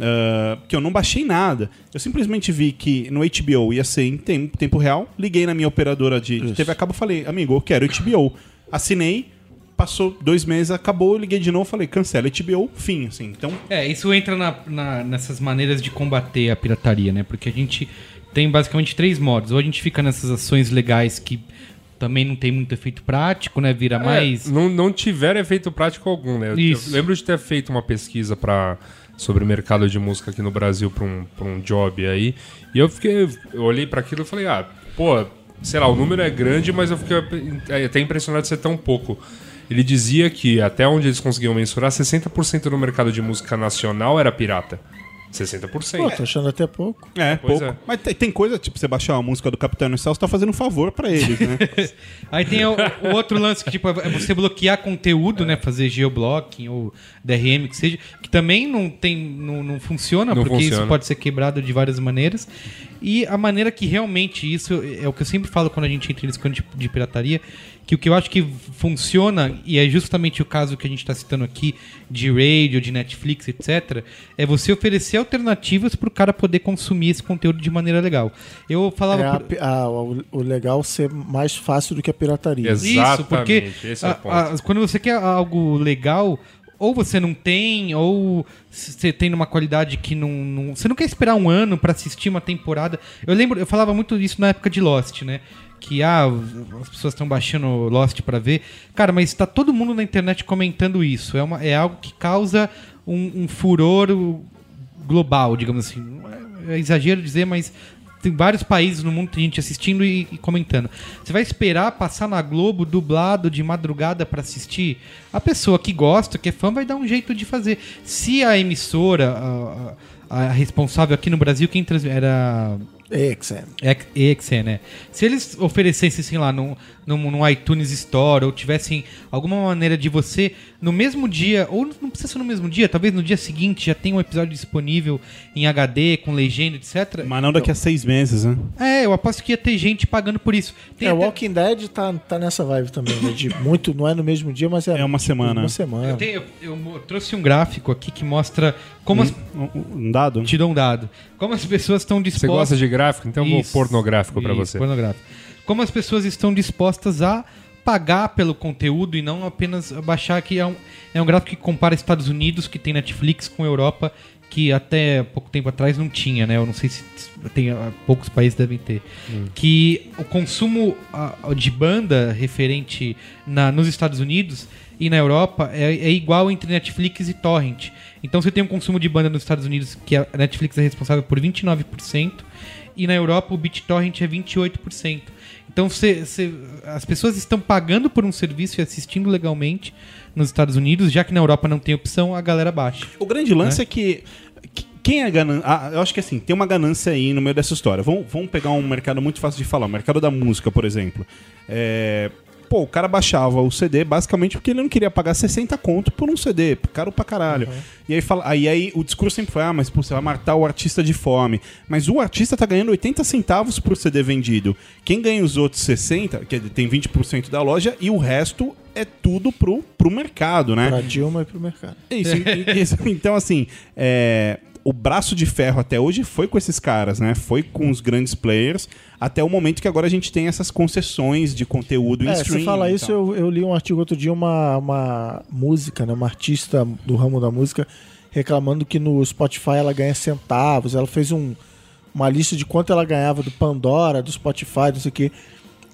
Ah, que eu não baixei nada. Eu simplesmente vi que no HBO ia ser em tem- tempo real. Liguei na minha operadora de, de TV a cabo e falei, amigo, eu quero HBO. Assinei, passou dois meses, acabou, eu liguei de novo falei, cancela HBO, fim, assim. Então, É, isso entra na- na- nessas maneiras de combater a pirataria, né? Porque a gente tem basicamente três modos. Ou a gente fica nessas ações legais que também não tem muito efeito prático, né? Vira É, mais. não, não tiver efeito prático algum, né? Eu- Isso. Eu lembro de ter feito uma pesquisa para sobre o mercado de música aqui no Brasil para um, pra um job aí. E eu fiquei. Eu olhei para aquilo e falei, ah, pô, sei lá, o número é grande, mas eu fiquei até impressionado de ser tão pouco. Ele dizia que até onde eles conseguiam mensurar, 60% do mercado de música nacional era pirata. 60%. Pô, tô achando até pouco. é, Pois pouco. é. Mas tem, tem coisa, tipo, você baixar uma música do Capitão Inicial, você tá fazendo um favor pra eles, né? [laughs] Aí tem o, o outro lance que tipo, é você bloquear conteúdo, né? Fazer geoblocking ou DRM, que seja, que também não tem, não, não funciona, Não porque isso funciona. pode ser quebrado de várias maneiras. E a maneira que realmente isso é o que eu sempre falo quando a gente entra em discussão de, de pirataria, que o que eu acho que funciona, e é justamente o caso que a gente está citando aqui, de radio, de Netflix, etc., é você oferecer alternativas pro cara poder consumir esse conteúdo de maneira legal. Eu falava. É a por- pi- ah, o, o legal ser mais fácil do que a pirataria. Exato. Isso, porque Exatamente, esse é o a- ponto. a- quando você quer algo legal, ou você não tem, ou você tem numa qualidade que não, não- Você não quer esperar um ano pra assistir uma temporada. Eu lembro, eu falava muito isso na época de Lost, né? Que ah, as pessoas estão baixando Lost pra ver. Cara, mas tá todo mundo na internet comentando isso. É, uma, é algo que causa um, um furor global, digamos assim. É, exagero dizer, mas tem vários países no mundo, tem gente assistindo e, e comentando. Você vai esperar passar na Globo dublado de madrugada pra assistir? A pessoa que gosta, que é fã, vai dar um jeito de fazer. Se a emissora, a, a- responsável aqui no Brasil, quem trans... era Exen. Ex- EXE, né? Se eles oferecessem, assim, lá no, no, no iTunes Store ou tivessem alguma maneira de você, no mesmo dia, ou não precisa ser no mesmo dia, talvez no dia seguinte já tenha um episódio disponível em HD, com legenda, etc. Mas não daqui a seis meses, né? É, eu aposto que ia ter gente pagando por isso. Tem É, o até- Walking Dead tá, tá nessa vibe também, né? De muito, não é no mesmo dia, mas é, É uma semana. Uma semana. eu, tenho- eu- eu trouxe um gráfico aqui que mostra como as. Um, dado? Te dou um dado. Como as pessoas estão Você dispostas. gosta de gráfico? Então eu vou Isso, pornográfico pra isso, você. Pornográfico. Como as pessoas estão dispostas a pagar pelo conteúdo e não apenas baixar que é um, é um gráfico que compara Estados Unidos, que tem Netflix, com Europa, que até pouco tempo atrás não tinha, né? Eu não sei se tem ah, poucos países devem ter. Que o consumo ah, de banda referente na, nos Estados Unidos e na Europa é, é igual entre Netflix e Torrent. Então você tem um consumo de banda nos Estados Unidos que a Netflix é responsável por 29% e na Europa o BitTorrent é 28%. Então você- você- as pessoas estão pagando por um serviço e assistindo legalmente nos Estados Unidos, já que na Europa não tem opção, a galera baixa. O grande lance é, que. que- Quem é ganância? Ah, eu acho que assim, tem uma ganância aí no meio dessa história. Vamos, vamos pegar um mercado muito fácil de falar, o mercado da música, por exemplo. É, Pô, o cara baixava o CD basicamente porque ele não queria pagar 60 conto por um CD, caro pra caralho. E aí, fala, aí, aí o discurso sempre foi: ah, mas pô, você vai matar o artista de fome. Mas o artista tá ganhando 80 centavos por CD vendido. Quem ganha os outros 60, que tem 20% da loja, e o resto é tudo pro, pro mercado, né? Pra Dilma e pro mercado. Isso, e- isso. [laughs] Então, assim, é, o braço de ferro até hoje foi com esses caras, né? Foi com os grandes players, até o momento que agora a gente tem essas concessões de conteúdo em É, streaming. você fala isso, eu, eu li um artigo outro dia, uma, uma música, né, uma artista do ramo da música, reclamando que no Spotify ela ganha centavos. Ela fez um, uma lista de quanto ela ganhava do Pandora, do Spotify, não sei o quê.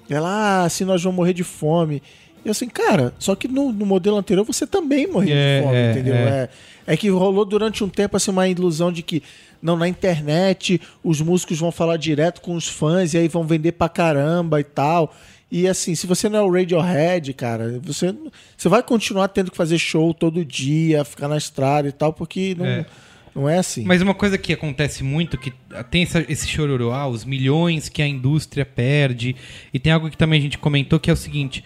Ela, ah, assim nós vamos morrer de fome. E assim, cara, só que no, no modelo anterior você também morria É, de fome, é, entendeu? é. É. É que rolou durante um tempo assim, uma ilusão de que não, na internet os músicos vão falar direto com os fãs e aí vão vender pra caramba e tal. E assim, se você não é o Radiohead, cara, você, você vai continuar tendo que fazer show todo dia, ficar na estrada e tal, porque não É. não é assim. Mas uma coisa que acontece muito, que tem essa- esse chororô, ah, os milhões que a indústria perde, e tem algo que também a gente comentou, que é o seguinte,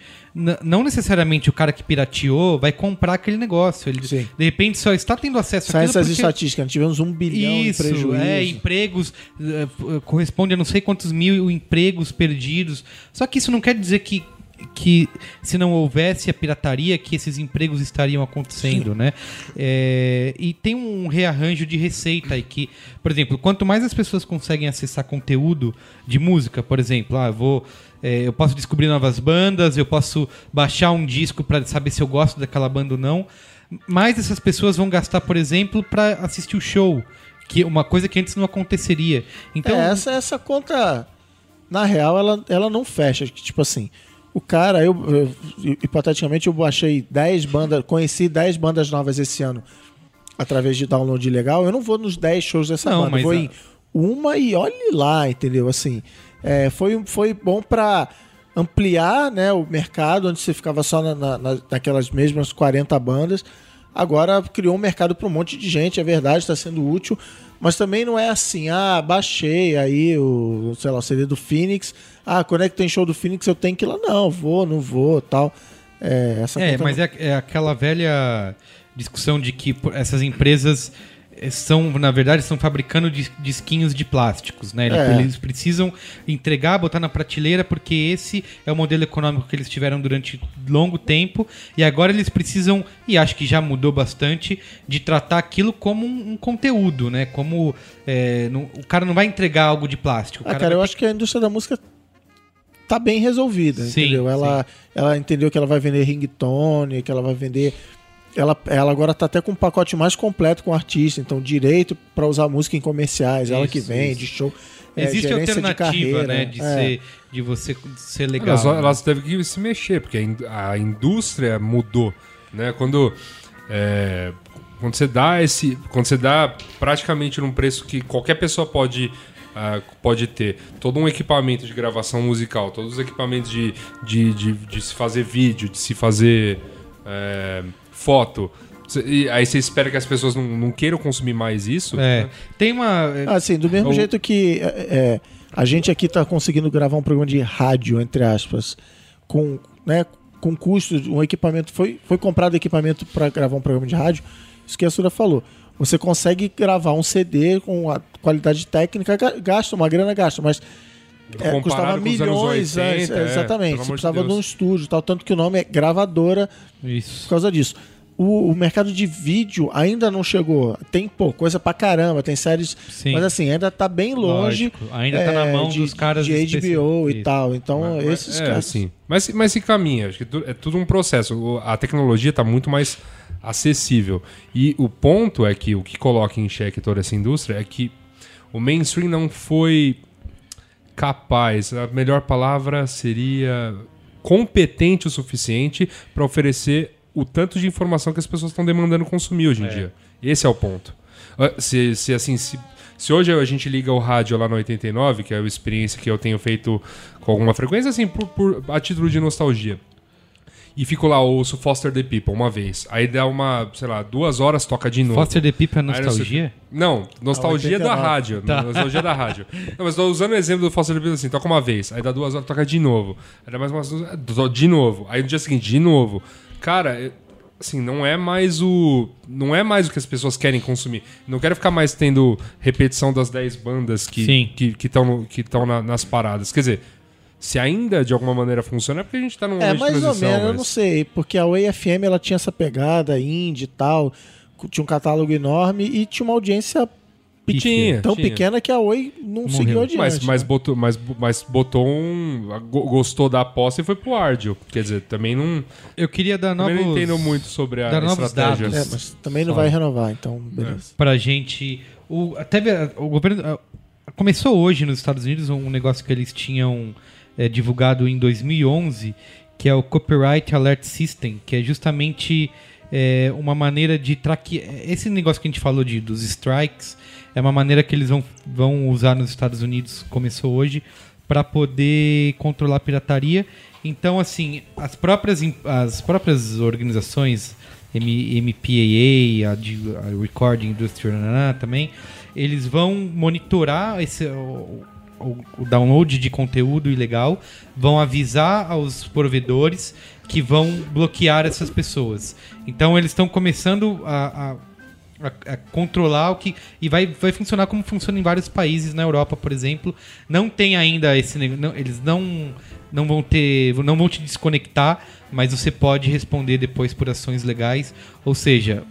não necessariamente o cara que pirateou vai comprar aquele negócio, ele Sim. de repente só está tendo acesso àquilo essas porque- estatísticas, nós tivemos um bilhão Isso, de prejuízo. é, empregos, eh, f- corresponde a não sei quantos mil empregos perdidos. Só que isso não quer dizer que, que se não houvesse a pirataria, que esses empregos estariam acontecendo, né? É, e tem um rearranjo de receita aí que, por exemplo, quanto mais as pessoas conseguem acessar conteúdo de música, por exemplo, ah, eu vou... é, eu posso descobrir novas bandas, eu posso baixar um disco para saber se eu gosto daquela banda ou não. Mais essas pessoas vão gastar, por exemplo, para assistir o show, que uma coisa que antes não aconteceria. Então, É, essa, essa conta, na real, ela, ela não fecha. Tipo assim, o cara, eu, eu- hipoteticamente, eu baixei 10 bandas, conheci 10 bandas novas esse ano através de download legal. Eu não vou nos 10 shows dessa Não, banda, eu vou a- em uma e olhe lá, entendeu? Assim, é, foi, foi bom pra ampliar né, o mercado, onde você ficava só na- na- naquelas mesmas 40 bandas. Agora criou um mercado para um monte de gente, é verdade, está sendo útil, mas também não é assim, ah, baixei aí o, sei lá, o CD do Phoenix, ah, quando é que tem show do Phoenix eu tenho que ir lá, não, vou, não vou, tal. É, essa É, mas não- é, é aquela velha discussão de que essas empresas são, na verdade, estão fabricando dis- disquinhos de plásticos, né? Eles, É. precisam entregar, botar na prateleira, porque esse é o modelo econômico que eles tiveram durante longo tempo, e agora eles precisam, e acho que já mudou bastante, de tratar aquilo como um, um conteúdo, né? Como é, não- o cara não vai entregar algo de plástico. Ah, cara cara, eu vai acho que a indústria da música tá bem resolvida, Sim, entendeu? Ela, ela entendeu que ela vai vender ringtone, que ela vai vender... Ela, ela agora tá até com um pacote mais completo com o artista, então direito pra usar música em comerciais, ela que Isso, vende, isso. show. é, Existe gerência de alternativa, carreira, né? De, é. ser, de você ser legal. Elas, né? elas devem que se mexer, porque a indústria mudou, né? Quando, é, quando você dá esse, quando você dá praticamente num preço que qualquer pessoa pode ah, pode ter todo um equipamento de gravação musical, todos os equipamentos de, de, de, de se fazer vídeo, de se fazer é, foto. E aí você espera que as pessoas não, não queiram consumir mais isso? É. Tem uma. Assim, do mesmo Ou- jeito que é, é, a gente aqui tá conseguindo gravar um programa de rádio, entre aspas, com, né, com custo, um equipamento. Foi, foi comprado equipamento para gravar um programa de rádio, isso que a Sura falou. Você consegue gravar um CD com a qualidade técnica, ga- gasta uma grana, gasta, mas é, custava milhões, 80, antes, é, exatamente. Você amor de precisava de um estúdio, e tal, tanto que o nome é gravadora por Isso. causa disso. O, o mercado de vídeo ainda não chegou. Tem pô, coisa pra caramba, tem séries. Sim. Mas assim, ainda tá bem longe. Lógico, ainda tá na mão de, dos caras de HBO e Isso. tal. Então, Mas- esses é, caras. sim. Mas, mas se caminha, acho que é tudo um processo. A tecnologia está muito mais acessível. E o ponto é que o que coloca em xeque toda essa indústria é que o mainstream não foi capaz, a melhor palavra seria competente o suficiente para oferecer o tanto de informação que as pessoas estão demandando consumir hoje em dia. Esse é o ponto. Ah, Se, se assim, se, se hoje a gente liga o rádio lá no 89, que é a experiência que eu tenho feito com alguma frequência, assim, por, por- a título de nostalgia. E fico lá, ouço Foster the People uma vez. Aí dá uma, sei lá, duas horas, toca de novo. Foster the People é Aí não sei- nostalgia? Não, nostalgia Ah, da 89. rádio. Nostalgia da rádio. Não, mas tô usando o exemplo do Foster the People assim, toca uma vez, aí dá duas horas, toca de novo. Aí dá mais umas duas, é, de novo. Aí no dia seguinte, de novo. Cara, assim, não é mais o. Não é mais o que as pessoas querem consumir. Não quero ficar mais tendo repetição das 10 bandas que Sim. que estão que tão na- nas paradas. Quer dizer, se ainda de alguma maneira funciona, é porque a gente tá num É, momento de mais ou transição, menos, eu mas- não sei. Porque a Way FM ela tinha essa pegada indie e tal. Tinha um catálogo enorme e tinha uma audiência Tinha, tão tinha. pequena que a Oi não seguiu adiante. Mas, mas, né? botou, mas, mas botou um. go- Gostou da aposta e foi pro Ardio. Quer dizer, também não. Eu queria dar Também novos... não entendo muito sobre a estratégia. É, mas também não Olha. vai renovar, então beleza. pra gente. O, até o governo. ah, Começou hoje nos Estados Unidos um negócio que eles tinham é, divulgado em 2011, que é o Copyright Alert System, que é justamente é, uma maneira de traquear. Esse negócio que a gente falou de, dos strikes é uma maneira que eles vão, vão usar nos Estados Unidos, começou hoje, para poder controlar a pirataria. Então, assim, as próprias, as próprias organizações, M- MPAA, a, a Recording Industry também, eles vão monitorar esse, o, o- o download de conteúdo ilegal, vão avisar aos provedores que vão bloquear essas pessoas. Então, eles estão começando a- a a, a controlar o que e vai, vai funcionar como funciona em vários países na Europa, por exemplo. Não tem ainda esse não, eles não não vão ter não vão te desconectar, mas você pode responder depois por ações legais, ou seja,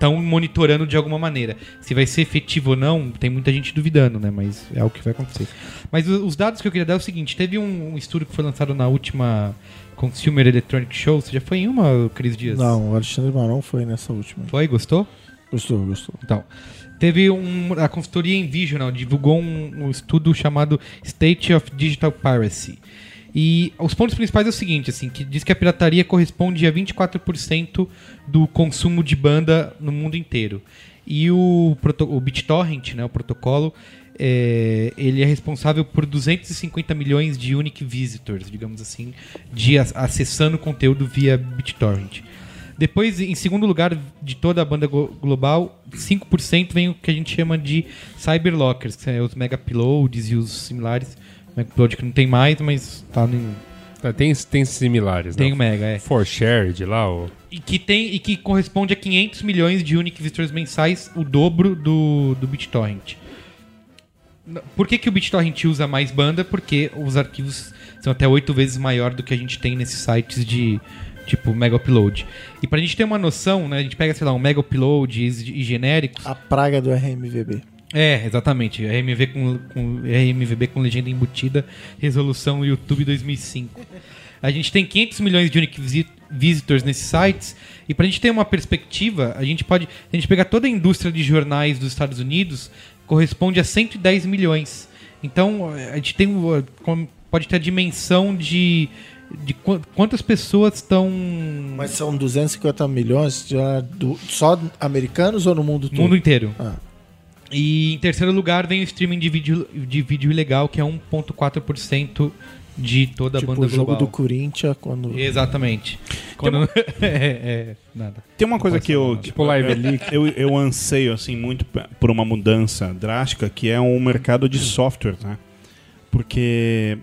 estão monitorando de alguma maneira. Se vai ser efetivo ou não, tem muita gente duvidando, né? Mas é o que vai acontecer. Mas os dados que eu queria dar é o seguinte: teve um, um estudo que foi lançado na última Consumer Electronic Show. Você já foi em uma, Cris Dias? Não, o Alexandre Marão foi nessa última. Foi? Gostou? Gostou, gostou. Então, teve um, a consultoria Envisional divulgou um, um estudo chamado State of Digital Piracy. E os pontos principais é o seguinte, assim, que diz que a pirataria corresponde a 24% do consumo de banda no mundo inteiro. E o, o BitTorrent, né, o protocolo, é, ele é responsável por 250 milhões de unique visitors, digamos assim, de ac- acessando conteúdo via BitTorrent. Depois, em segundo lugar de toda a banda global, 5% vem o que a gente chama de cyberlockers, que são os megaploads e os similares. Megapload que não tem mais, mas tá em- Ah, Tem, tem similares, Tem né? o Mega, é. For Shared lá, o... E que, tem, e que corresponde a 500 milhões de unique visitors mensais, o dobro do, do BitTorrent. Por que, que o BitTorrent usa mais banda? Porque os arquivos são até oito vezes maior do que a gente tem nesses sites de tipo Mega Upload. E pra gente ter uma noção, né, a gente pega, sei lá, um Mega Upload e, e genéricos. A praga do RMVB. É, exatamente. RMV com, com, RMVB com legenda embutida, resolução YouTube 2005. A gente tem 500 milhões de unique visi- visitors nesses sites e pra gente ter uma perspectiva, a gente pode, a gente pegar toda a indústria de jornais dos Estados Unidos, corresponde a 110 milhões. Então, a gente tem pode ter a dimensão de de qu- quantas pessoas estão Mas são 250 milhões do- só americanos ou no mundo todo? mundo inteiro. Ah. E em terceiro lugar vem o streaming de vídeo, de vídeo ilegal, que é 1,4% de toda a tipo banda o jogo global. do Corinthians quando Exatamente. Quando... [laughs] é, é, nada. Tem uma coisa que eu, Tipo Live eu, Leak. eu, eu anseio assim muito por uma mudança drástica, que é o mercado de software, né? Porque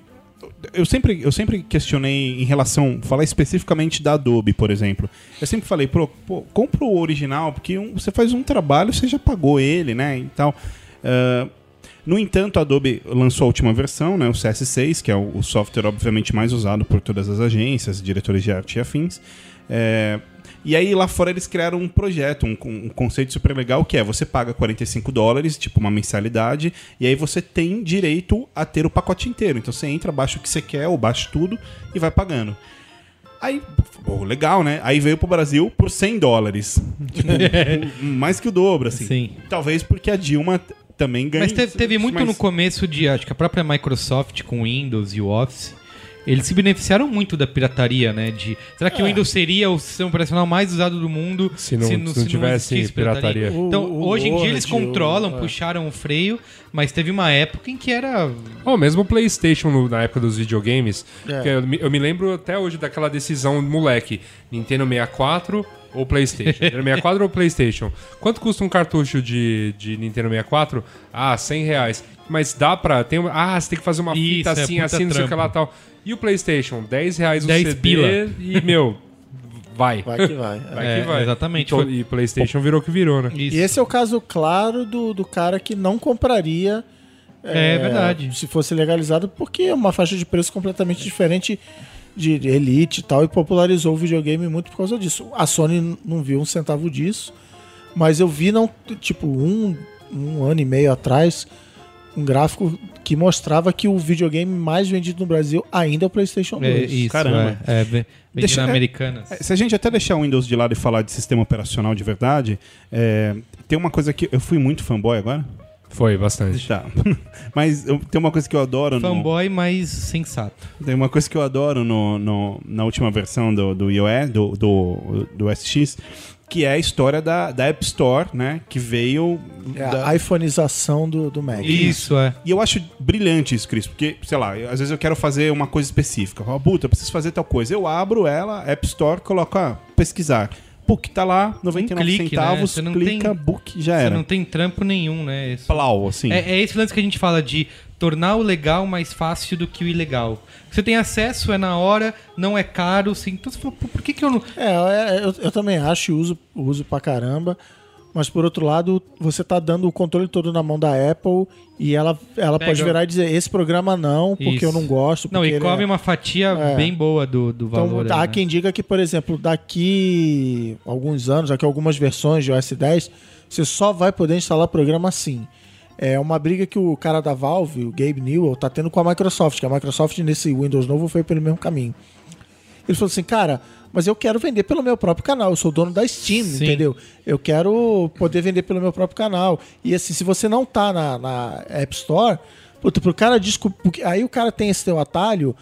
eu sempre, eu sempre questionei em relação, falar especificamente da Adobe, por exemplo. Eu sempre falei, pô, pô, compra o original, porque um- você faz um trabalho, você já pagou ele, né? E tal. Ah, no entanto, a Adobe lançou a última versão, né, o CS6, que é o, o software obviamente mais usado por todas as agências, diretores de arte e afins. É, e aí lá fora eles criaram um projeto, um, um conceito super legal que é você paga 45 dólares, tipo uma mensalidade, e aí você tem direito a ter o pacote inteiro. Então você entra, baixa o que você quer, ou baixa tudo e vai pagando. Aí, pô, legal, né? Aí veio pro Brasil por 100 dólares. [laughs] Tipo, mais que o dobro, assim. Sim. Talvez porque a Dilma também ganha. Mas teve, teve muito mas- no começo de, acho que a própria Microsoft com o Windows e o Office, eles se beneficiaram muito da pirataria, né? De, será que o Windows seria o sistema operacional mais usado do mundo Se não- se não tivesse existisse pirataria. O- Então, o hoje em dia eles o- controlam, é. puxaram o freio, mas teve uma época em que era Oh, mesmo o PlayStation no- na época dos videogames. É. que eu, me, eu me lembro até hoje daquela decisão moleque: Nintendo 64 ou PlayStation? Nintendo 64 ou PlayStation? Quanto custa um cartucho de, de Nintendo 64? Ah, 100 reais. Mas dá pra. Tem ah, você tem que fazer uma Isso, fita é assim, puta assim, não sei o que lá tal. E o PlayStation? 10 reais o 10 CD pila. e, meu, vai. vai que vai. Vai É, que vai. exatamente. E, e PlayStation virou o que virou, né? isso. E esse é o caso claro do, do cara que não compraria É verdade. se fosse legalizado, porque é uma faixa de preço completamente diferente de Elite e tal, e popularizou o videogame muito por causa disso. A Sony não viu um centavo disso, mas eu vi, não, tipo, um, um ano e meio atrás, um gráfico que mostrava que o videogame mais vendido no Brasil ainda é o PlayStation 2. É, isso, Caramba. é. é Deixa- na é- Americanas. É, Se a gente até deixar o Windows de lado e falar de sistema operacional de verdade, é, tem uma coisa que. Eu fui muito fanboy agora? Foi, bastante. Tá. [laughs] Mas eu- tem uma coisa que eu adoro no. Fanboy, mas sensato. Tem uma coisa que eu adoro no, no- na última versão do, do iOS, do, do, do SX, que é a história da, da App Store, né? Que veio. É da- a iPhoneização do, do Mac. Isso, é. E eu acho brilhante isso, Cris, porque, sei lá, eu- às vezes eu quero fazer uma coisa específica. Eu falo, puta, eu preciso fazer tal coisa. Eu abro ela, App Store, coloco, ah, pesquisar. Book tá lá, 99 clique, né? centavos, Você não clica, tem- book, já Você era. não tem trampo nenhum, né? Isso- Plau, assim. É, é esse lance que a gente fala de tornar o legal mais fácil do que o ilegal. Você tem acesso, é na hora, não é caro. Assim, então você fala, por que, que eu não. É, é, eu, eu também acho e uso, uso pra caramba. Mas por outro lado, você tá dando o controle todo na mão da Apple e ela, ela Pega- pode virar e dizer: esse programa não, porque Isso. eu não gosto. Não, e come é... uma fatia É. bem boa do, do Então, valor. há aí, né? quem diga que, por exemplo, daqui alguns anos, daqui algumas versões de OS 10, você só vai poder instalar programa assim. É uma briga que o cara da Valve, o Gabe Newell, tá tendo com a Microsoft, que a Microsoft nesse Windows novo foi pelo mesmo caminho. Ele falou assim, cara, mas eu quero vender pelo meu próprio canal, eu sou dono da Steam, Sim. entendeu? Eu quero poder vender pelo meu próprio canal. E assim, se você não tá na, na App Store, puta, pro cara desculpa, aí o cara tem esse teu atalho,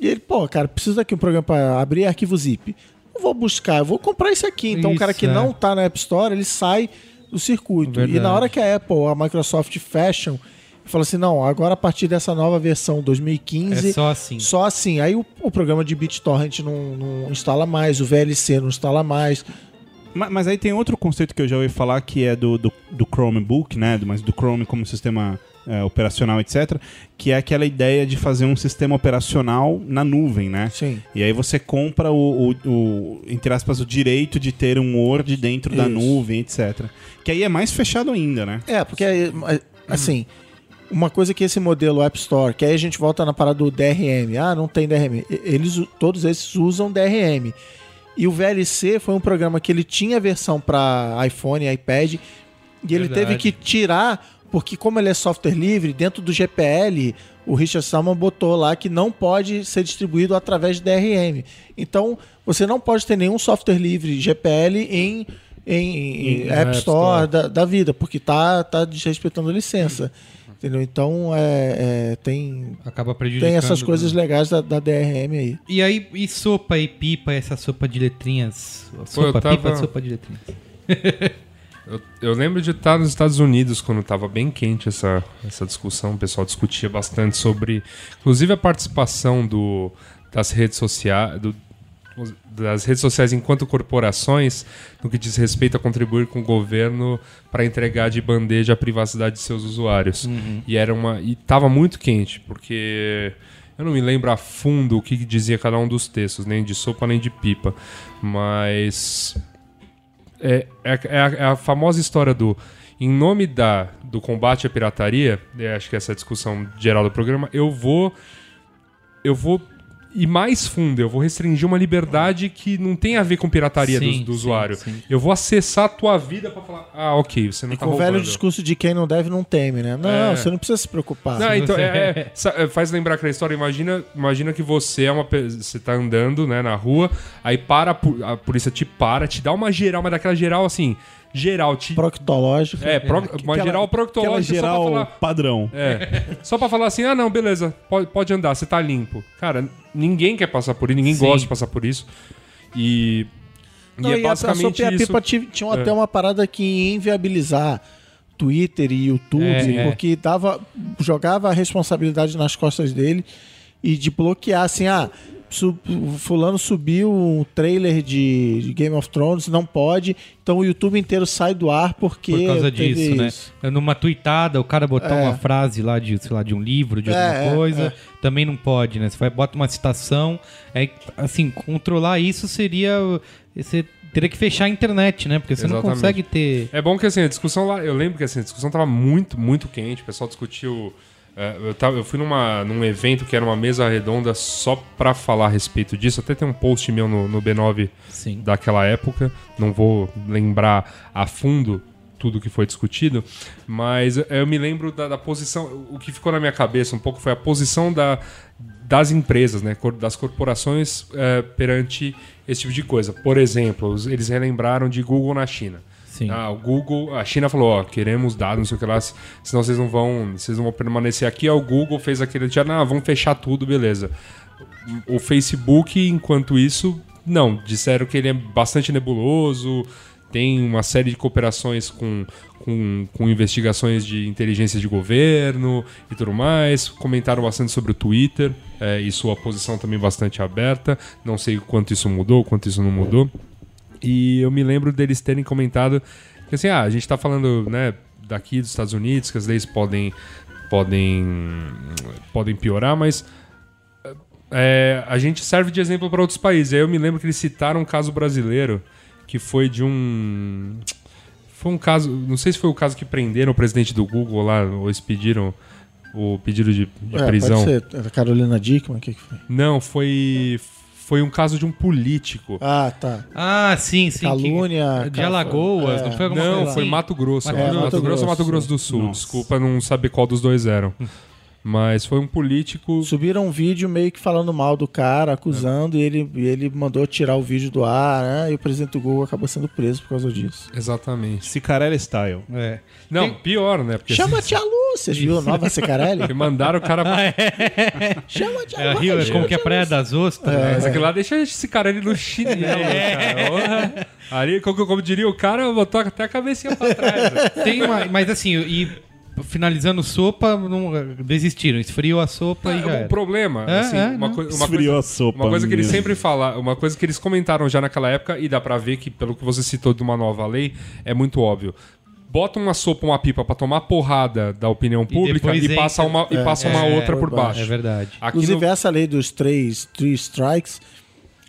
e ele, pô, cara, preciso aqui um programa para abrir arquivo zip. Não vou buscar, eu vou comprar esse aqui. Então o Isso, cara que é. não tá na App Store, ele sai do circuito. E Verdade. na hora que a Apple, a Microsoft fecham, fala assim, não, agora a partir dessa nova versão 2015, É só assim. só assim. Aí o, o programa de BitTorrent não, não instala mais, o VLC não instala mais. Ma- Mas, aí tem outro conceito que eu já ouvi falar que é do, do, do Chromebook, né? Mas do Chrome como sistema é, operacional, etc. Que é aquela ideia de fazer um sistema operacional na nuvem, né? Sim. E aí você compra o, o- o, entre aspas, o direito de ter um Word dentro da Isso. nuvem, etc. Que aí é mais fechado ainda, né? É, porque, assim, uma coisa que esse modelo App Store, que aí a gente volta na parada do DRM. Ah, não tem DRM. Eles, todos esses usam DRM. E o VLC foi um programa que ele tinha versão para iPhone e iPad, e ele Verdade. teve que tirar, porque como ele é software livre, dentro do GPL, o Richard Stallman botou lá que não pode ser distribuído através de DRM. Então, você não pode ter nenhum software livre GPL em, em, Em App App Store, Store. Da, da vida, porque tá, tá desrespeitando a licença. Entendeu? Então, é, é, tem, Acaba prejudicando. tem essas né? coisas legais da, da DRM aí. E aí, e sopa e pipa, essa sopa de letrinhas? Pô, Sopa, tava- pipa, sopa de letrinhas. [laughs] Eu, eu lembro de estar nos Estados Unidos quando estava bem quente essa, essa discussão. O pessoal discutia bastante sobre, inclusive, a participação do, das redes sociais. Do, das redes sociais enquanto corporações no que diz respeito a contribuir com o governo para entregar de bandeja a privacidade de seus usuários. E era uma e tava muito quente, porque eu não me lembro a fundo o que dizia cada um dos textos, nem de sopa nem de pipa, mas é, é, é a, é a famosa história do em nome da, do combate à pirataria, é, acho que essa é a discussão geral do programa, eu vou eu vou ir mais fundo, eu vou restringir uma liberdade que não tem a ver com pirataria Sim, do, do sim, usuário. sim. Eu vou acessar a tua vida pra falar, ah, ok, você não E tá com o velho discurso de quem não deve não teme, né? Não, É. você não precisa se preocupar. Não, então, [laughs] é- é, é, faz lembrar aquela história. Imagina, imagina que você é uma você tá andando, né, na rua, aí para a polícia te para, te dá uma geral, mas daquela geral assim, geral te Proctológico. é, pro- uma Aquela- geral proctológica geral só pra falar, padrão. é, só pra falar assim: "Ah, não, beleza, pode, pode andar, você tá limpo". Cara, ninguém quer passar por isso, ninguém Sim. gosta de passar por isso. E e Não, é e a, a basicamente e a isso. Pipa ti- tinham É. até uma parada que ia inviabilizar Twitter e YouTube, É, é. porque dava, jogava a responsabilidade nas costas dele e de bloquear, assim, ah, su- fulano subiu um trailer de, de Game of Thrones, não pode, então o YouTube inteiro sai do ar porque Por causa disso, né? isso. Numa tweetada, o cara botar É. uma frase lá de, sei lá, de um livro, de É, alguma é, coisa, é. também não pode, né? Você vai bota uma citação, é assim, controlar isso seria você teria que fechar a internet, né? Porque você não Exatamente. consegue ter É bom que assim, a discussão lá, eu lembro que assim, a discussão tava muito, muito quente, o pessoal discutiu. É, eu, tava, eu fui numa, num evento que era uma mesa redonda só pra falar a respeito disso. Até tem um post meu no, no B9 Sim. daquela época. Não vou lembrar a fundo tudo que foi discutido, mas eu me lembro da, da posição. O que ficou na minha cabeça um pouco foi a posição da, das empresas, né, das corporações eh, perante esse tipo de coisa. Por exemplo, eles relembraram de Google na China. Sim. Ah, o Google, a China falou, ó, queremos dados, não sei o que lá, senão vocês não vão, vocês não vão permanecer aqui. Aí o Google fez aquele, já, não, vamos fechar tudo, beleza. O Facebook, enquanto isso, não, disseram que ele é bastante nebuloso, tem uma série de cooperações com, com, com investigações de inteligência de governo e tudo mais. Comentaram bastante sobre o Twitter eh, e sua posição também bastante aberta. Não sei quanto isso mudou, quanto isso não mudou. E eu me lembro deles terem comentado que assim, ah, a gente tá falando, né, daqui dos Estados Unidos, que as leis podem podem podem piorar, mas é, a gente serve de exemplo para outros países. Aí eu me lembro que eles citaram um caso brasileiro que foi de um foi um caso, não sei se foi o caso que prenderam o presidente do Google lá, ou expediram o pedido de, de É, prisão. Pode ser. A Carolina Dickman, o que, que foi? Não, foi foi um caso de um político. Ah, tá. Ah, sim, sim. Calúnia, que- de cara, Alagoas, é. não foi alguma Não, coisa foi assim? Mato Grosso. Mato Mato, Grosso. Mato Grosso ou Mato Grosso. Do Sul. Nossa. Desculpa não saber qual dos dois eram. Mas foi um político. Subiram um vídeo meio que falando mal do cara, acusando, e ele, e ele mandou tirar o vídeo do ar, né? E o presidente do Google acabou sendo preso por causa disso. Exatamente. Cicarella Style. É. Não, pior, né? Porque Chama a tia Viram a nova Secarelli? [laughs] mandaram o cara. Chama a tia É, Lu. Rio, é chama como que é Praia das Ostras? É. né? Lá deixa esse cara ali no chinelo, cara. Porra. Ali, como, como diria o cara, botou até a cabecinha pra trás. Tem uma, mas assim, e finalizando sopa, não, desistiram. Esfriou a sopa e já o era. problema, É, assim, é, uma, não. coi- uma Esfriou coisa, a sopa, uma coisa que eles sempre falam, uma coisa que eles comentaram já naquela época e dá pra ver que pelo que você citou de uma nova lei é muito óbvio. Bota uma sopa, uma pipa pra tomar porrada da opinião pública e, passa entra- uma e passa uma é, outra por por baixo. É verdade. Aqui Inclusive, no- essa lei dos três three strikes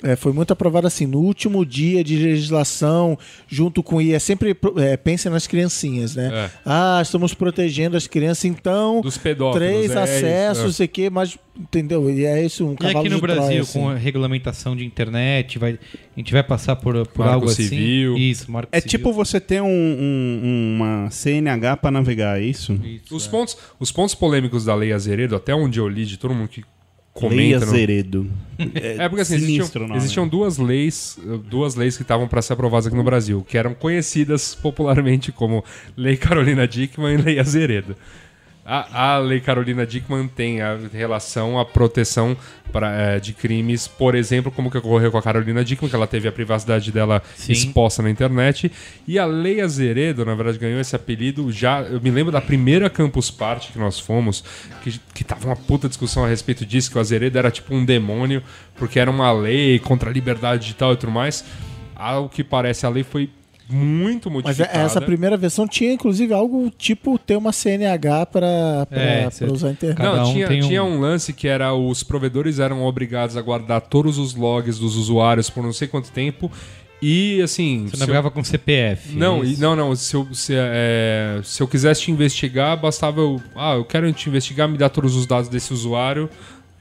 é, foi muito aprovada assim, no último dia de legislação, junto com. E é sempre. É, pensem nas criancinhas, né? É. Ah, estamos protegendo as crianças, então. Dos pedófilos, Três é acessos, isso, é. não sei o quê, mas. Entendeu? E é isso, um E cavalo aqui no Brasil, assim. com a regulamentação de internet, vai, a gente vai passar por, por Marco algo civil. assim. Isso, marco É civil. tipo você ter um, um- uma CNH pra navegar, é isso? Isso, Os é. pontos, os pontos polêmicos da Lei Azeredo, até onde eu li de todo mundo que Lei Azeredo. [laughs] É porque assim, existiam, nome. existiam duas leis, duas leis que estavam para ser aprovadas aqui no Brasil, que eram conhecidas popularmente como Lei Carolina Dickmann e Lei Azeredo. A, a Lei Carolina Dickmann tem a relação à proteção pra, eh, de crimes, por exemplo, como que ocorreu com a Carolina Dickmann, que ela teve a privacidade dela Sim. exposta na internet. E a Lei Azeredo, na verdade, ganhou esse apelido já. Eu me lembro da primeira Campus Party que nós fomos, que, que tava uma puta discussão a respeito disso, que o Azeredo era tipo um demônio, porque era uma lei contra a liberdade digital e tudo mais. Ao que parece, a lei foi muito Mas modificada. é- essa primeira versão tinha, inclusive, algo tipo ter uma CNH para É, usar a internet. Não, um tinha, tem um- tinha um lance que era os provedores eram obrigados a guardar todos os logs dos usuários por não sei quanto tempo. E assim. Você se eu- navegava com CPF. Não, e- isso. não, não. Se eu, se, é, se eu quisesse te investigar, bastava eu. Ah, eu quero te investigar, me dar todos os dados desse usuário.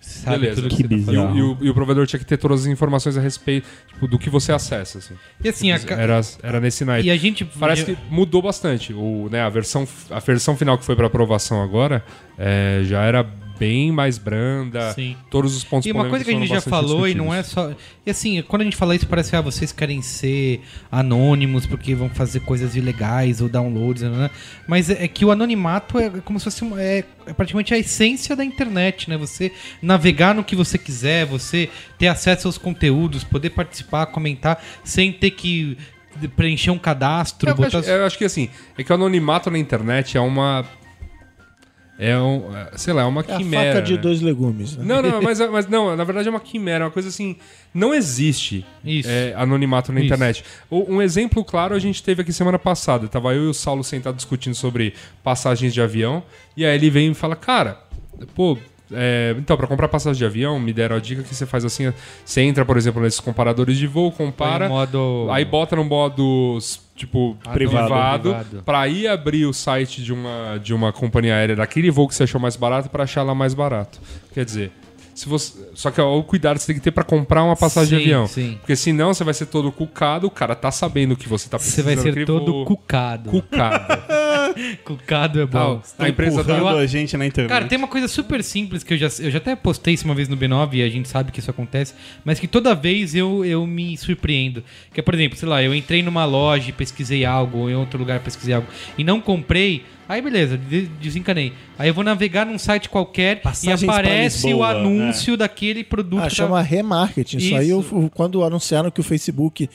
Sabe beleza. tudo que, Que você tá E o, e, o, e o provedor tinha que ter todas as informações a respeito tipo, do que você acessa. Assim. E assim, a, ca- Era, era nesse naipe. e a gente... Parece que mudou bastante. O, né, a, versão, a versão final que foi para aprovação agora é, já era bem mais branda. Sim. Todos os pontos E uma coisa que a gente já falou, e não é só. E assim, quando a gente fala isso, parece que ah, vocês querem ser anônimos porque vão fazer coisas ilegais ou downloads, né? mas é, é que o anonimato é como se fosse uma, é, é praticamente a essência da internet, né? Você navegar no que você quiser, você ter acesso aos conteúdos, poder participar, comentar, sem ter que preencher um cadastro, Eu, botar. acho, eu acho que assim, é que o anonimato na internet é uma. É um. é, Sei lá, é uma É a quimera. faca de né? dois legumes. né? Não, não, [laughs] mas, mas não, na verdade é uma quimera, é uma coisa assim. Não existe Isso. é, anonimato na Isso. internet. O- Um exemplo claro a gente teve aqui semana passada. Tava eu e o Saulo sentados discutindo sobre passagens de avião. E aí ele vem e fala, cara, pô. é, então, para comprar passagem de avião, me deram a dica que você faz assim: você entra, por exemplo, nesses comparadores de voo, compara, modo- aí bota no modo tipo Privado. privado, Privado. para ir abrir o site de uma, de uma companhia aérea daquele voo que você achou mais barato para achar lá mais barato. Quer dizer, se você, só que ó, o cuidado você tem que ter para comprar uma passagem de Sim, avião, sim. porque senão você vai ser todo cucado, o cara tá sabendo que você tá Você precisando vai ser todo voo. cucado. cucado. [laughs] [laughs] Cucado é bom. Ah, a empresa Empurrando tá a gente na internet. Cara, tem uma coisa super simples que eu já, eu já até postei isso uma vez no B9 e a gente sabe que isso acontece, mas que toda vez eu, eu me surpreendo. Que é, por exemplo, sei lá, eu entrei numa loja e pesquisei algo, ou em outro lugar pesquisei algo, e não comprei, aí beleza, de- desencanei. Aí eu vou navegar num site qualquer Passagens e aparece o Lisboa, anúncio daquele produto. Ah, que chama tá- remarketing. Isso, aí, Isso. o- o- quando anunciaram que o Facebook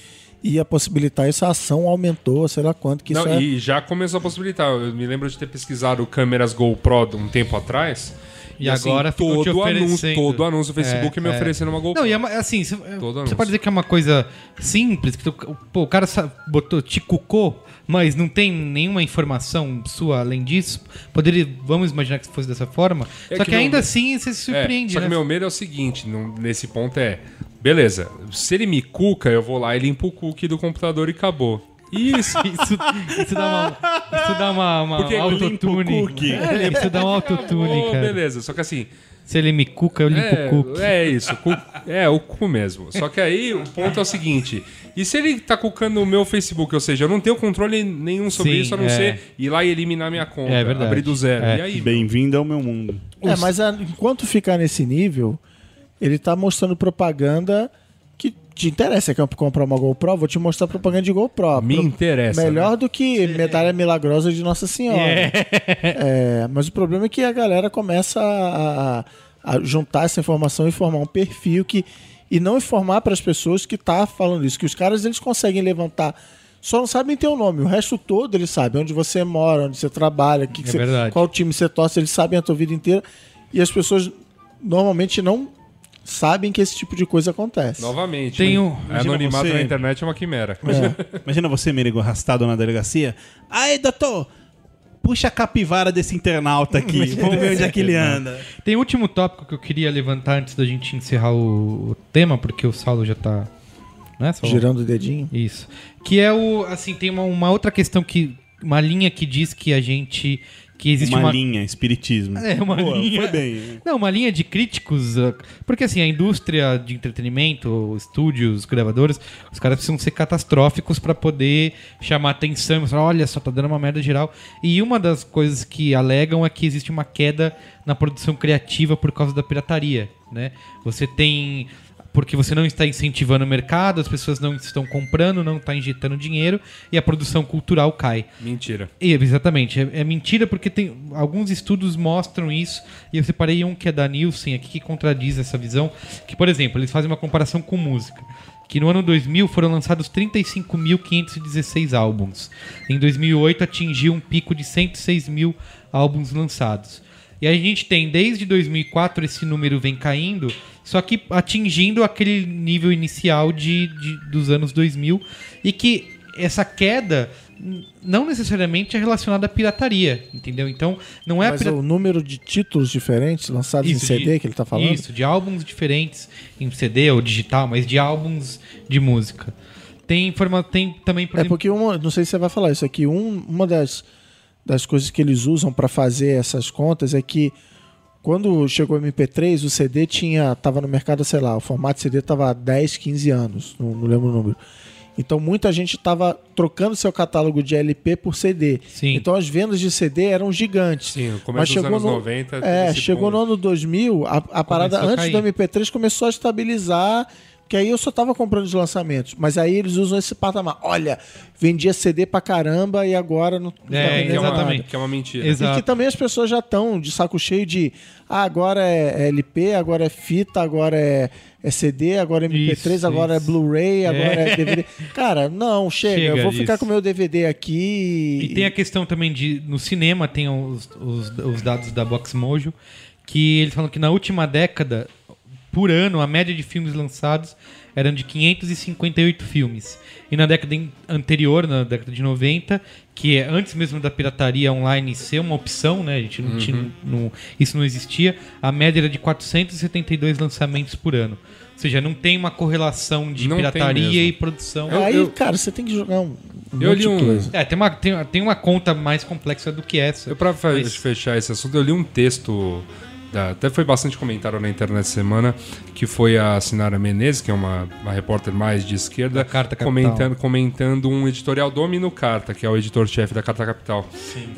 ia possibilitar isso, a ação aumentou, sei lá quanto. Que Não, isso é... e já começou a possibilitar. Eu me lembro de ter pesquisado câmeras GoPro um tempo atrás. E agora ficam te todo anúncio, todo anúncio do Facebook É, me é. oferecendo uma GoPro. Não, e é assim, você Todo você anúncio. pode dizer que é uma coisa simples, que tu- pô, o cara botou te cucou, mas não tem nenhuma informação sua além disso. Poderia, vamos imaginar que fosse dessa forma. É só que que, meu- ainda assim você se É, surpreende, só né? que meu medo é o seguinte, num- nesse ponto é... Beleza, se ele me cuca, eu vou lá e limpo o cookie do computador e acabou. Isso, Isso, isso dá uma, isso dá uma, uma Porque autotune. É, isso dá um autotune, oh, cara. beleza. Só que assim, Se ele me cuca, eu limpo o cookie. é, é isso, cu- é o cu mesmo. Só que aí o ponto é o seguinte: e se ele tá cucando o meu Facebook, ou seja, eu não tenho controle nenhum sobre Sim, isso, a não é. ser ir lá e eliminar minha conta, É verdade. abrir do zero. É. E aí, Bem-vindo ao meu mundo. É, mas a- enquanto ficar nesse nível, ele tá mostrando propaganda que te interessa. Quer comprar uma GoPro? Vou te mostrar propaganda de GoPro. Me Pro- interessa, Melhor né? do que medalha milagrosa de Nossa Senhora. É, mas o problema é que a galera começa a, a- a juntar essa informação e formar um perfil que e não informar para as pessoas que tá falando isso, que os caras eles conseguem levantar Só não sabem teu nome. O resto todo eles sabem. Onde você mora, onde você trabalha, que que É você- qual time você torce, eles sabem a tua vida inteira. E as pessoas normalmente não sabem que esse tipo de coisa acontece. Novamente. Tem né? um- É Imagina anonimato você- na internet é uma quimera. [laughs] Imagina você, Merigo, arrastado na delegacia. Aí, doutor, puxa a capivara desse internauta aqui. Vamos ver onde é que ele anda. Tem um último tópico que eu queria levantar antes da gente encerrar o, o tema, porque o Saulo já tá. Né, Saulo? Girando o dedinho. Isso. Que é o. Assim, tem uma, uma outra questão que. Uma linha que diz que a gente. Que existe uma, uma. linha, espiritismo. É, uma Boa, linha. Foi bem. Não, uma linha de críticos. uh, Porque assim, a indústria de entretenimento, estúdios, gravadoras, os caras precisam ser catastróficos pra poder chamar atenção e mostrar, olha só, tá dando uma merda geral. E uma das coisas que alegam é que existe uma queda na produção criativa por causa da pirataria, né? Você tem porque você não está incentivando o mercado, as pessoas não estão comprando, não está injetando dinheiro e a produção cultural cai. Mentira. E, exatamente, é, é mentira porque tem alguns estudos mostram isso e eu separei um que é da Nielsen aqui que contradiz essa visão, que por exemplo, eles fazem uma comparação com música, que no ano 2000 foram lançados 35.516 álbuns. Em 2008 atingiu um pico de 106 mil álbuns lançados. E a gente tem desde 2004 esse número vem caindo, só que atingindo aquele nível inicial de, de- dos anos 2000 e que essa queda não necessariamente é relacionada à pirataria, entendeu? Então não é Mas pirataria. o número de títulos diferentes lançados em CD que ele tá falando. Isso, de álbuns diferentes em CD ou digital, mas de álbuns de música. Tem, informa tem também, por É exemplo, porque uma, não sei se você vai falar isso aqui, um- uma das, das coisas que eles usam para fazer essas contas é que quando chegou o MP3, o CD tinha tava no mercado, sei lá, o formato CD tava há 10, 15 anos, não, não lembro o número. Então muita gente estava trocando seu catálogo de LP por CD. Sim. Então as vendas de CD eram gigantes. Sim, Mas dos chegou anos no, 90. É, chegou ponto. no ano 2000, a, a parada antes do cair. MP3 começou a estabilizar, que aí eu só tava comprando os lançamentos. Mas aí eles usam esse patamar. Olha, vendia CD pra caramba e agora não, não É, tá vendendo que é, exatamente. que é uma mentira. Exato. E que também as pessoas já estão de saco cheio de ah, agora é LP, agora é fita, agora é, é CD, agora é MP3, Isso, agora isso. é Blu-ray, agora é. DVD. [laughs] Cara, não, chega. Chega eu vou ficar com o meu DVD aqui. E tem a questão também de. No cinema tem os, os, os dados da Box Mojo, que eles falam que na última década, por ano, a média de filmes lançados eram de 558 filmes. E na década anterior, na década de 90, que é antes mesmo da pirataria online ser uma opção, né? A gente não tinha, não- isso não existia, a média era de 472 lançamentos por ano. Ou seja, não tem uma correlação de Não pirataria e produção. Aí, eu- cara, você tem que jogar um, um Eu li de um- coisa. É, tem uma, tem, tem uma conta mais complexa do que essa. Eu, pra Mas- fechar esse assunto, eu li um texto, até foi bastante comentário na internet essa semana, que foi a Sinara Menezes, que é uma, uma repórter mais de esquerda, Da Carta Capital. comentando, comentando um editorial do Mino Carta, que é o editor-chefe da Carta Capital.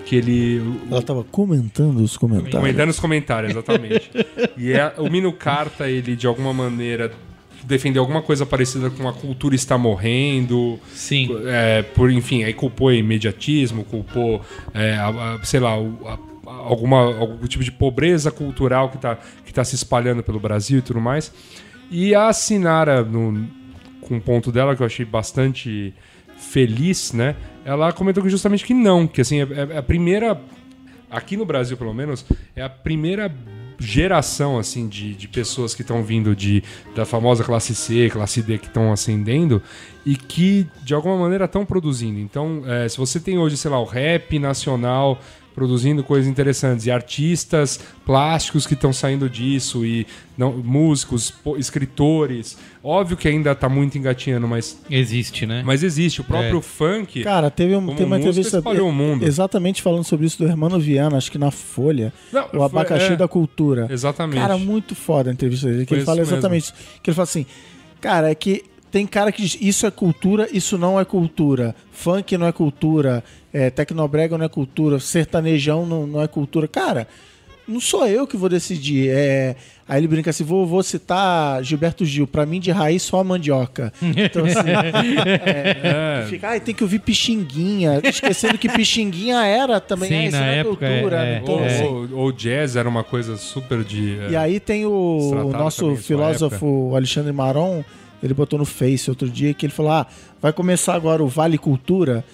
Que ele. Ela tava comentando os comentários. Comentando nos comentários, exatamente. [laughs] e é, o Mino Carta, ele de alguma maneira defendeu alguma coisa parecida com a cultura está morrendo. Sim. É, por, enfim, aí culpou imediatismo, culpou, é, a- a- sei lá, a- alguma, algum tipo de pobreza cultural que está que tá se espalhando pelo Brasil e tudo mais. E a Sinara, no, com um ponto dela que eu achei bastante feliz, né? Ela comentou justamente que não, que assim, é, é a primeira aqui no Brasil, pelo menos, é a primeira geração assim de, de pessoas que estão vindo de da famosa classe C, classe D que estão ascendendo e que de alguma maneira estão produzindo. Então, é, se você tem hoje, sei lá, o rap nacional produzindo coisas interessantes e artistas plásticos que estão saindo disso e não, músicos, escritores, óbvio que ainda está muito engatinhando, mas Existe, né? mas existe o próprio É. funk. Cara, teve, um, tem uma entrevista espalhou o mundo. exatamente falando sobre isso do Hermano Viana, acho que na Folha, Não, o foi- abacaxi é. da cultura. Exatamente. Cara, muito foda a entrevista dele, que Foi ele fala mesmo. exatamente isso. Que ele fala assim, cara, é que tem cara que diz, isso é cultura, isso não é cultura. Funk não é cultura, é, tecnobrega não é cultura, sertanejão não, não é cultura. Cara, não sou eu que vou decidir. É... Aí ele brinca assim, vou, vou citar Gilberto Gil, pra mim de raiz só a mandioca. Então assim, [laughs] é, fica, ai, tem que ouvir Pixinguinha, esquecendo que Pixinguinha era também, Sim, ah, isso na é época, cultura. é, é. então, Ou, assim, ou- ou jazz era uma coisa super de. é, e aí tem o, o nosso filósofo Alexandre Maron, ele botou no Face outro dia que ele falou: ah, vai começar agora o Vale Cultura.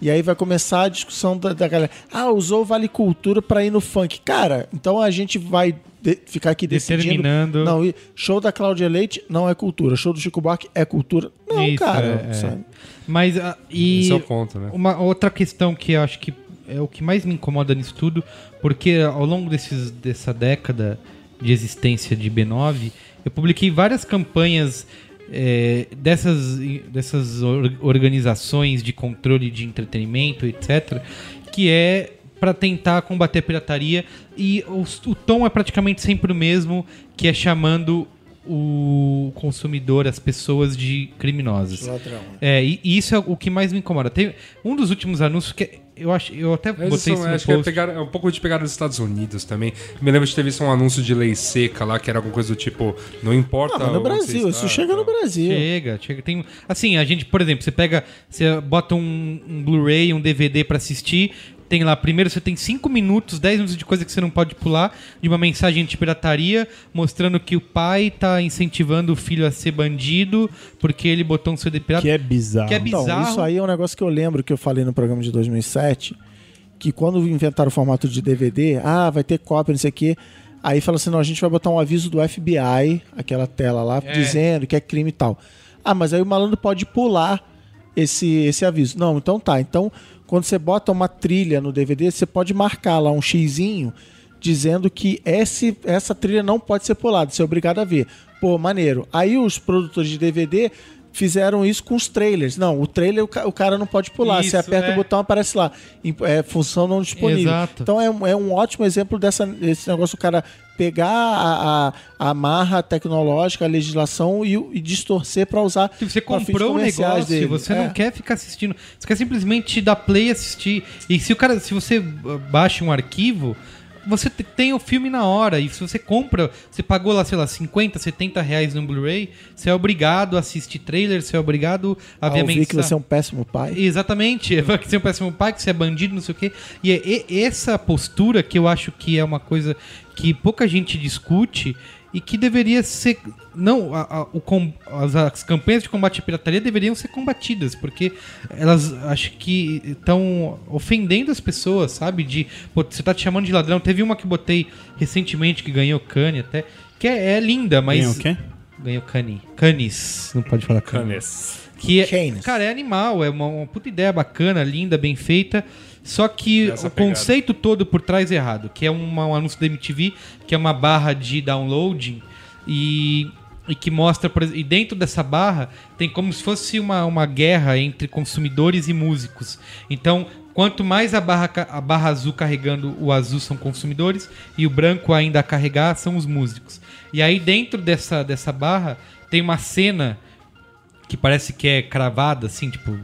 E aí vai começar a discussão da, da galera. Ah, usou o Vale Cultura pra ir no funk. Cara, então a gente vai de- ficar aqui decidindo. Determinando. Não, e show da Cláudia Leite não é cultura. Show do Chico Buarque é cultura. Não, Isso, cara. é, é. Mas ah, e Esse é o ponto, né? uma outra questão que eu acho que é o que mais me incomoda nisso tudo, porque ao longo desses, dessa década de existência de B9, eu publiquei várias campanhas é, dessas, dessas or- organizações de controle de entretenimento, etc., que é para tentar combater a pirataria e os- o tom é praticamente sempre o mesmo, que é chamando o consumidor, as pessoas de criminosos. Ladrão. É, e e isso é o que mais me incomoda. Tem um dos últimos anúncios que eu acho, eu até Mas botei são- isso no acho que é, post. pegar, é um pouco de pegar dos Estados Unidos também. Me lembro de ter visto um anúncio de lei seca lá, que era alguma coisa do tipo, não importa. Não, mas no Brasil, está, isso chega no. Brasil. Chega, chega. Tem, assim, a gente, por exemplo, você pega, você bota um, um Blu-ray, um DVD pra assistir, tem lá, primeiro você tem 5 minutos, 10 minutos de coisa que você não pode pular, de uma mensagem de pirataria, mostrando que o pai tá incentivando o filho a ser bandido, porque ele botou um CD pirata. Que é bizarro. Que é Então, bizarro. isso aí é um negócio que eu lembro que eu falei no programa de 2007, que quando inventaram o formato de DVD, ah, vai ter cópia, não sei o quê. Aí fala assim, não, a gente vai botar um aviso do FBI, aquela tela lá, É. dizendo que é crime e tal. Ah, mas aí o malandro pode pular esse, esse aviso. Não, então tá. Então, quando você bota uma trilha no DVD, você pode marcar lá um xizinho dizendo que esse, essa trilha não pode ser pulada, você é obrigado a ver. Pô, maneiro. Aí os produtores de DVD fizeram isso com os trailers. Não, o trailer o, ca- o cara não pode pular. Isso, você aperta é. o botão, aparece lá. É, função não disponível. Exato. Então é, um- é um ótimo exemplo dessa, desse negócio do cara pegar a, a, a marra tecnológica, a legislação e, o- e distorcer para usar. Se você comprou o negócio, dele. você É. não quer ficar assistindo. Você quer simplesmente dar play e assistir. E se o cara, se você uh, baixa um arquivo, você te- tem o filme na hora. E se você compra, você pagou lá, sei lá, 50, 70 reais no Blu-ray, você é obrigado a assistir trailer, você é obrigado a A ver a ouvir que você é um péssimo pai. Exatamente, [laughs] que você é um péssimo pai, que você é bandido, não sei o quê. E é e- essa postura que eu acho que é uma coisa que pouca gente discute e que deveria ser. Não, a- a- o as, as campanhas de combate à pirataria deveriam ser combatidas, porque elas acho que estão ofendendo as pessoas, sabe? De. Pô, você tá te chamando de ladrão. Teve uma que botei recentemente que ganhou Cane até. Que é, é linda, mas. Ganhou o quê? Ganhou Cane. Canis. Não pode falar. Canes. Que é, Canis. cara, é animal, é uma, uma puta ideia bacana, linda, bem feita. Só que Essa o pegada. conceito todo por trás é errado, que é uma- um anúncio da MTV, que é uma barra de downloading e, e que mostra, e dentro dessa barra tem como se fosse uma, uma guerra entre consumidores e músicos. Então, quanto mais a barra, a barra azul carregando, o azul são consumidores e o branco ainda a carregar são os músicos. E aí dentro dessa, dessa barra tem uma cena que parece que é cravada, assim, tipo,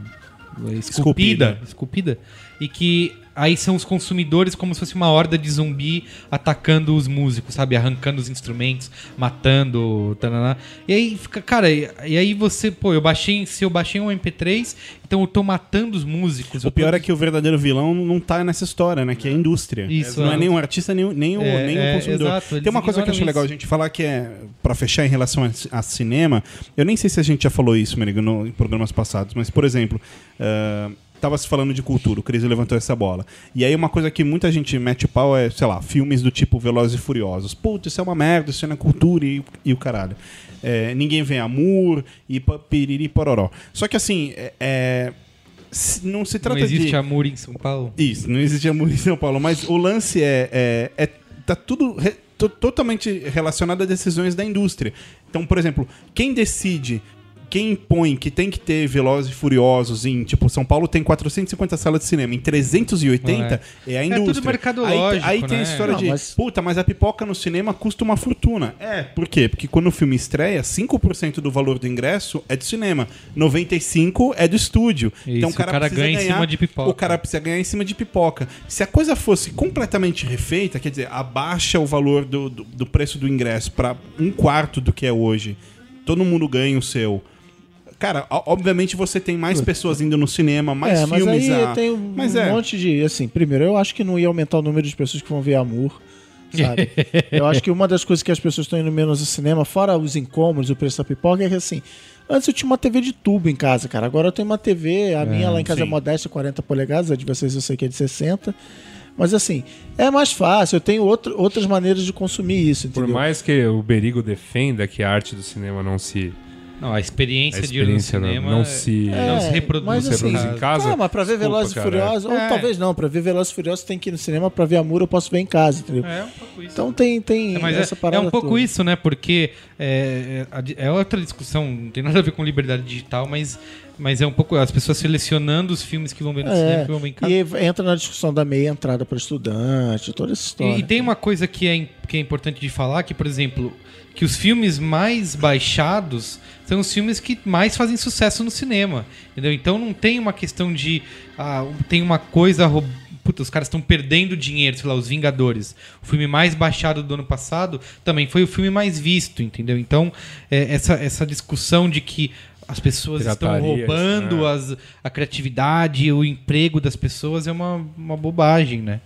esculpida, esculpida, e que aí são os consumidores como se fosse uma horda de zumbi atacando os músicos, sabe? Arrancando os instrumentos, matando, tananá. E aí fica, cara, e, e aí você, pô, eu baixei, se eu baixei um MP3, então eu tô matando os músicos. O eu tô- pior é que o verdadeiro vilão não tá nessa história, né? Que é a indústria. Isso, não é. é o artista, nem, o- nem, o, É, nem é, o consumidor. exato, Tem uma coisa que eu acho ignoram legal a isso. gente falar que é, pra fechar em relação a, a cinema, eu nem sei se a gente já falou isso, Merigo, no, em programas passados, mas, por exemplo, ah, tava se falando de cultura, o Cris levantou essa bola. E aí uma coisa que muita gente mete pau é, sei lá, filmes do tipo Velozes e Furiosos. Putz, isso é uma merda, isso não é cultura e, e o caralho. É, ninguém vê amor e piriri pororó. Só que assim, é- é, se- não se não trata existe de... amor em São Paulo. Isso, não existe amor em São Paulo, mas o lance é. é, é- tá tudo re- to- totalmente relacionado a decisões da indústria. Então, por exemplo, quem decide. Quem impõe que tem que ter Velozes e Furiosos em, tipo, São Paulo tem 450 salas de cinema, em 380 é, a É indústria. tudo mercadológico, Aí, aí tem a né? história Não, de, mas- puta, mas a pipoca no cinema custa uma fortuna. É, por quê? Porque quando o filme estreia, 5% do valor do ingresso é do cinema, 95% é do estúdio. então o Isso, cara, o cara precisa ganha em ganhar, cima de pipoca. O cara precisa ganhar em cima de pipoca. Se a coisa fosse completamente refeita, quer dizer, abaixa o valor do, do, do preço do ingresso para um quarto do que é hoje, todo mundo ganha o seu. Cara, obviamente você tem mais pessoas indo no cinema, mais é, mas filmes aí a... tem um Mas é. monte de. Assim, primeiro, eu acho que não ia aumentar o número de pessoas que vão ver amor. Sabe? [laughs] eu acho que uma das coisas que as pessoas estão indo menos ao cinema, fora os incômodos, o preço da pipoca, é que assim, Antes eu tinha uma TV de tubo em casa, cara. Agora eu tenho uma TV, a minha lá em casa é sim. modesta, 40 polegadas, a de vocês eu sei que é de 60. Mas assim, é mais fácil, eu tenho outro, outras maneiras de consumir isso, Por entendeu? mais que o Berigo defenda que a arte do cinema não se. Não, a experiência, A de ir no experiência não- cinema não se- não se É, reproduz. mas assim, reproduz em casa. Ah, mas pra ver Velozes e. Furiosos, ou É. talvez não, pra ver Velozes e Furiosos tem que ir no cinema, pra ver Amor eu posso ver em casa, entendeu? É um pouco isso. Então tem, tem É, mas essa é, parada é um pouco toda. isso, né? Porque é, é, a é outra discussão, não tem nada a ver com liberdade digital, mas, mas é um pouco as pessoas selecionando os filmes que vão ver no cinema, É, que vão ver em casa. e entra na discussão da meia entrada para estudante, toda essa história. E, e tem uma coisa que é, que é importante de falar, que, por exemplo, que os filmes mais baixados são os filmes que mais fazem sucesso no cinema. Entendeu? Então não tem uma questão de. ah, tem uma coisa. roub- Puta, os caras estão perdendo dinheiro, sei lá, Os Vingadores. O filme mais baixado do ano passado também foi o filme mais visto, entendeu? Então, é, essa, essa discussão de que as pessoas estão roubando né? as, a criatividade, o emprego das pessoas é uma, uma bobagem, né?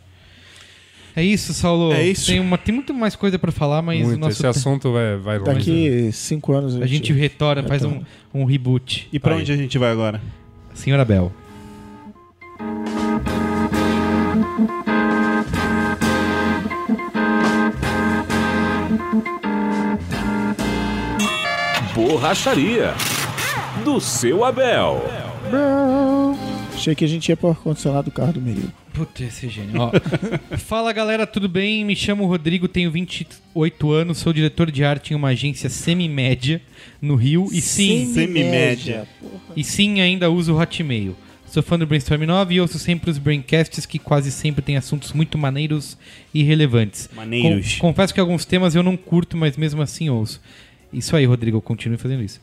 É isso, Saulo. É isso. Tem, uma, tem muito mais coisa pra falar, mas o Muito. nosso Esse assunto vai, vai longe. né? Daqui cinco anos a gente retorna, faz um, um reboot. E pra Aí. onde a gente vai agora? Senhora Bel. Borracharia. Do seu Abel. Achei que a gente ia pro ar-condicionado do carro do Merigo. Puta, esse é gênio. Ó. [laughs] Fala galera, tudo bem? Me chamo Rodrigo, tenho 28 anos, sou diretor de arte em uma agência semi-média no Rio e sim, Semi-média. e sim ainda uso o Hotmail. Sou fã do Brainstorm 9 e ouço sempre os Braincasts que quase sempre têm assuntos muito maneiros e relevantes. Maneiros. Com- confesso que alguns temas eu não curto, mas mesmo assim ouço. Isso aí, Rodrigo, continue fazendo isso.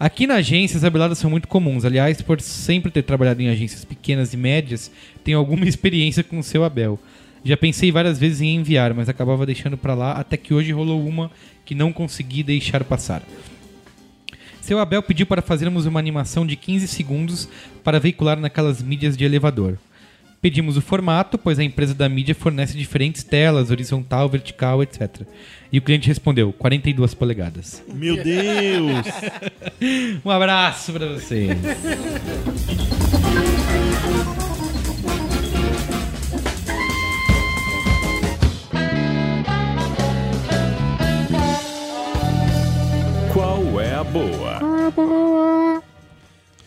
Aqui na agência, as abeladas são muito comuns. Aliás, por sempre ter trabalhado em agências pequenas e médias, tenho alguma [laughs] experiência com o seu Abel. Já pensei várias vezes em enviar, mas acabava deixando pra lá, até que hoje rolou uma que não consegui deixar passar. Seu Abel pediu para fazermos uma animação de 15 segundos para veicular naquelas mídias de elevador. Pedimos o formato, pois a empresa da mídia fornece diferentes telas, horizontal, vertical, etc. E o cliente respondeu: 42 polegadas. Meu Deus! [laughs] Um abraço para vocês. Qual é a boa? Puta,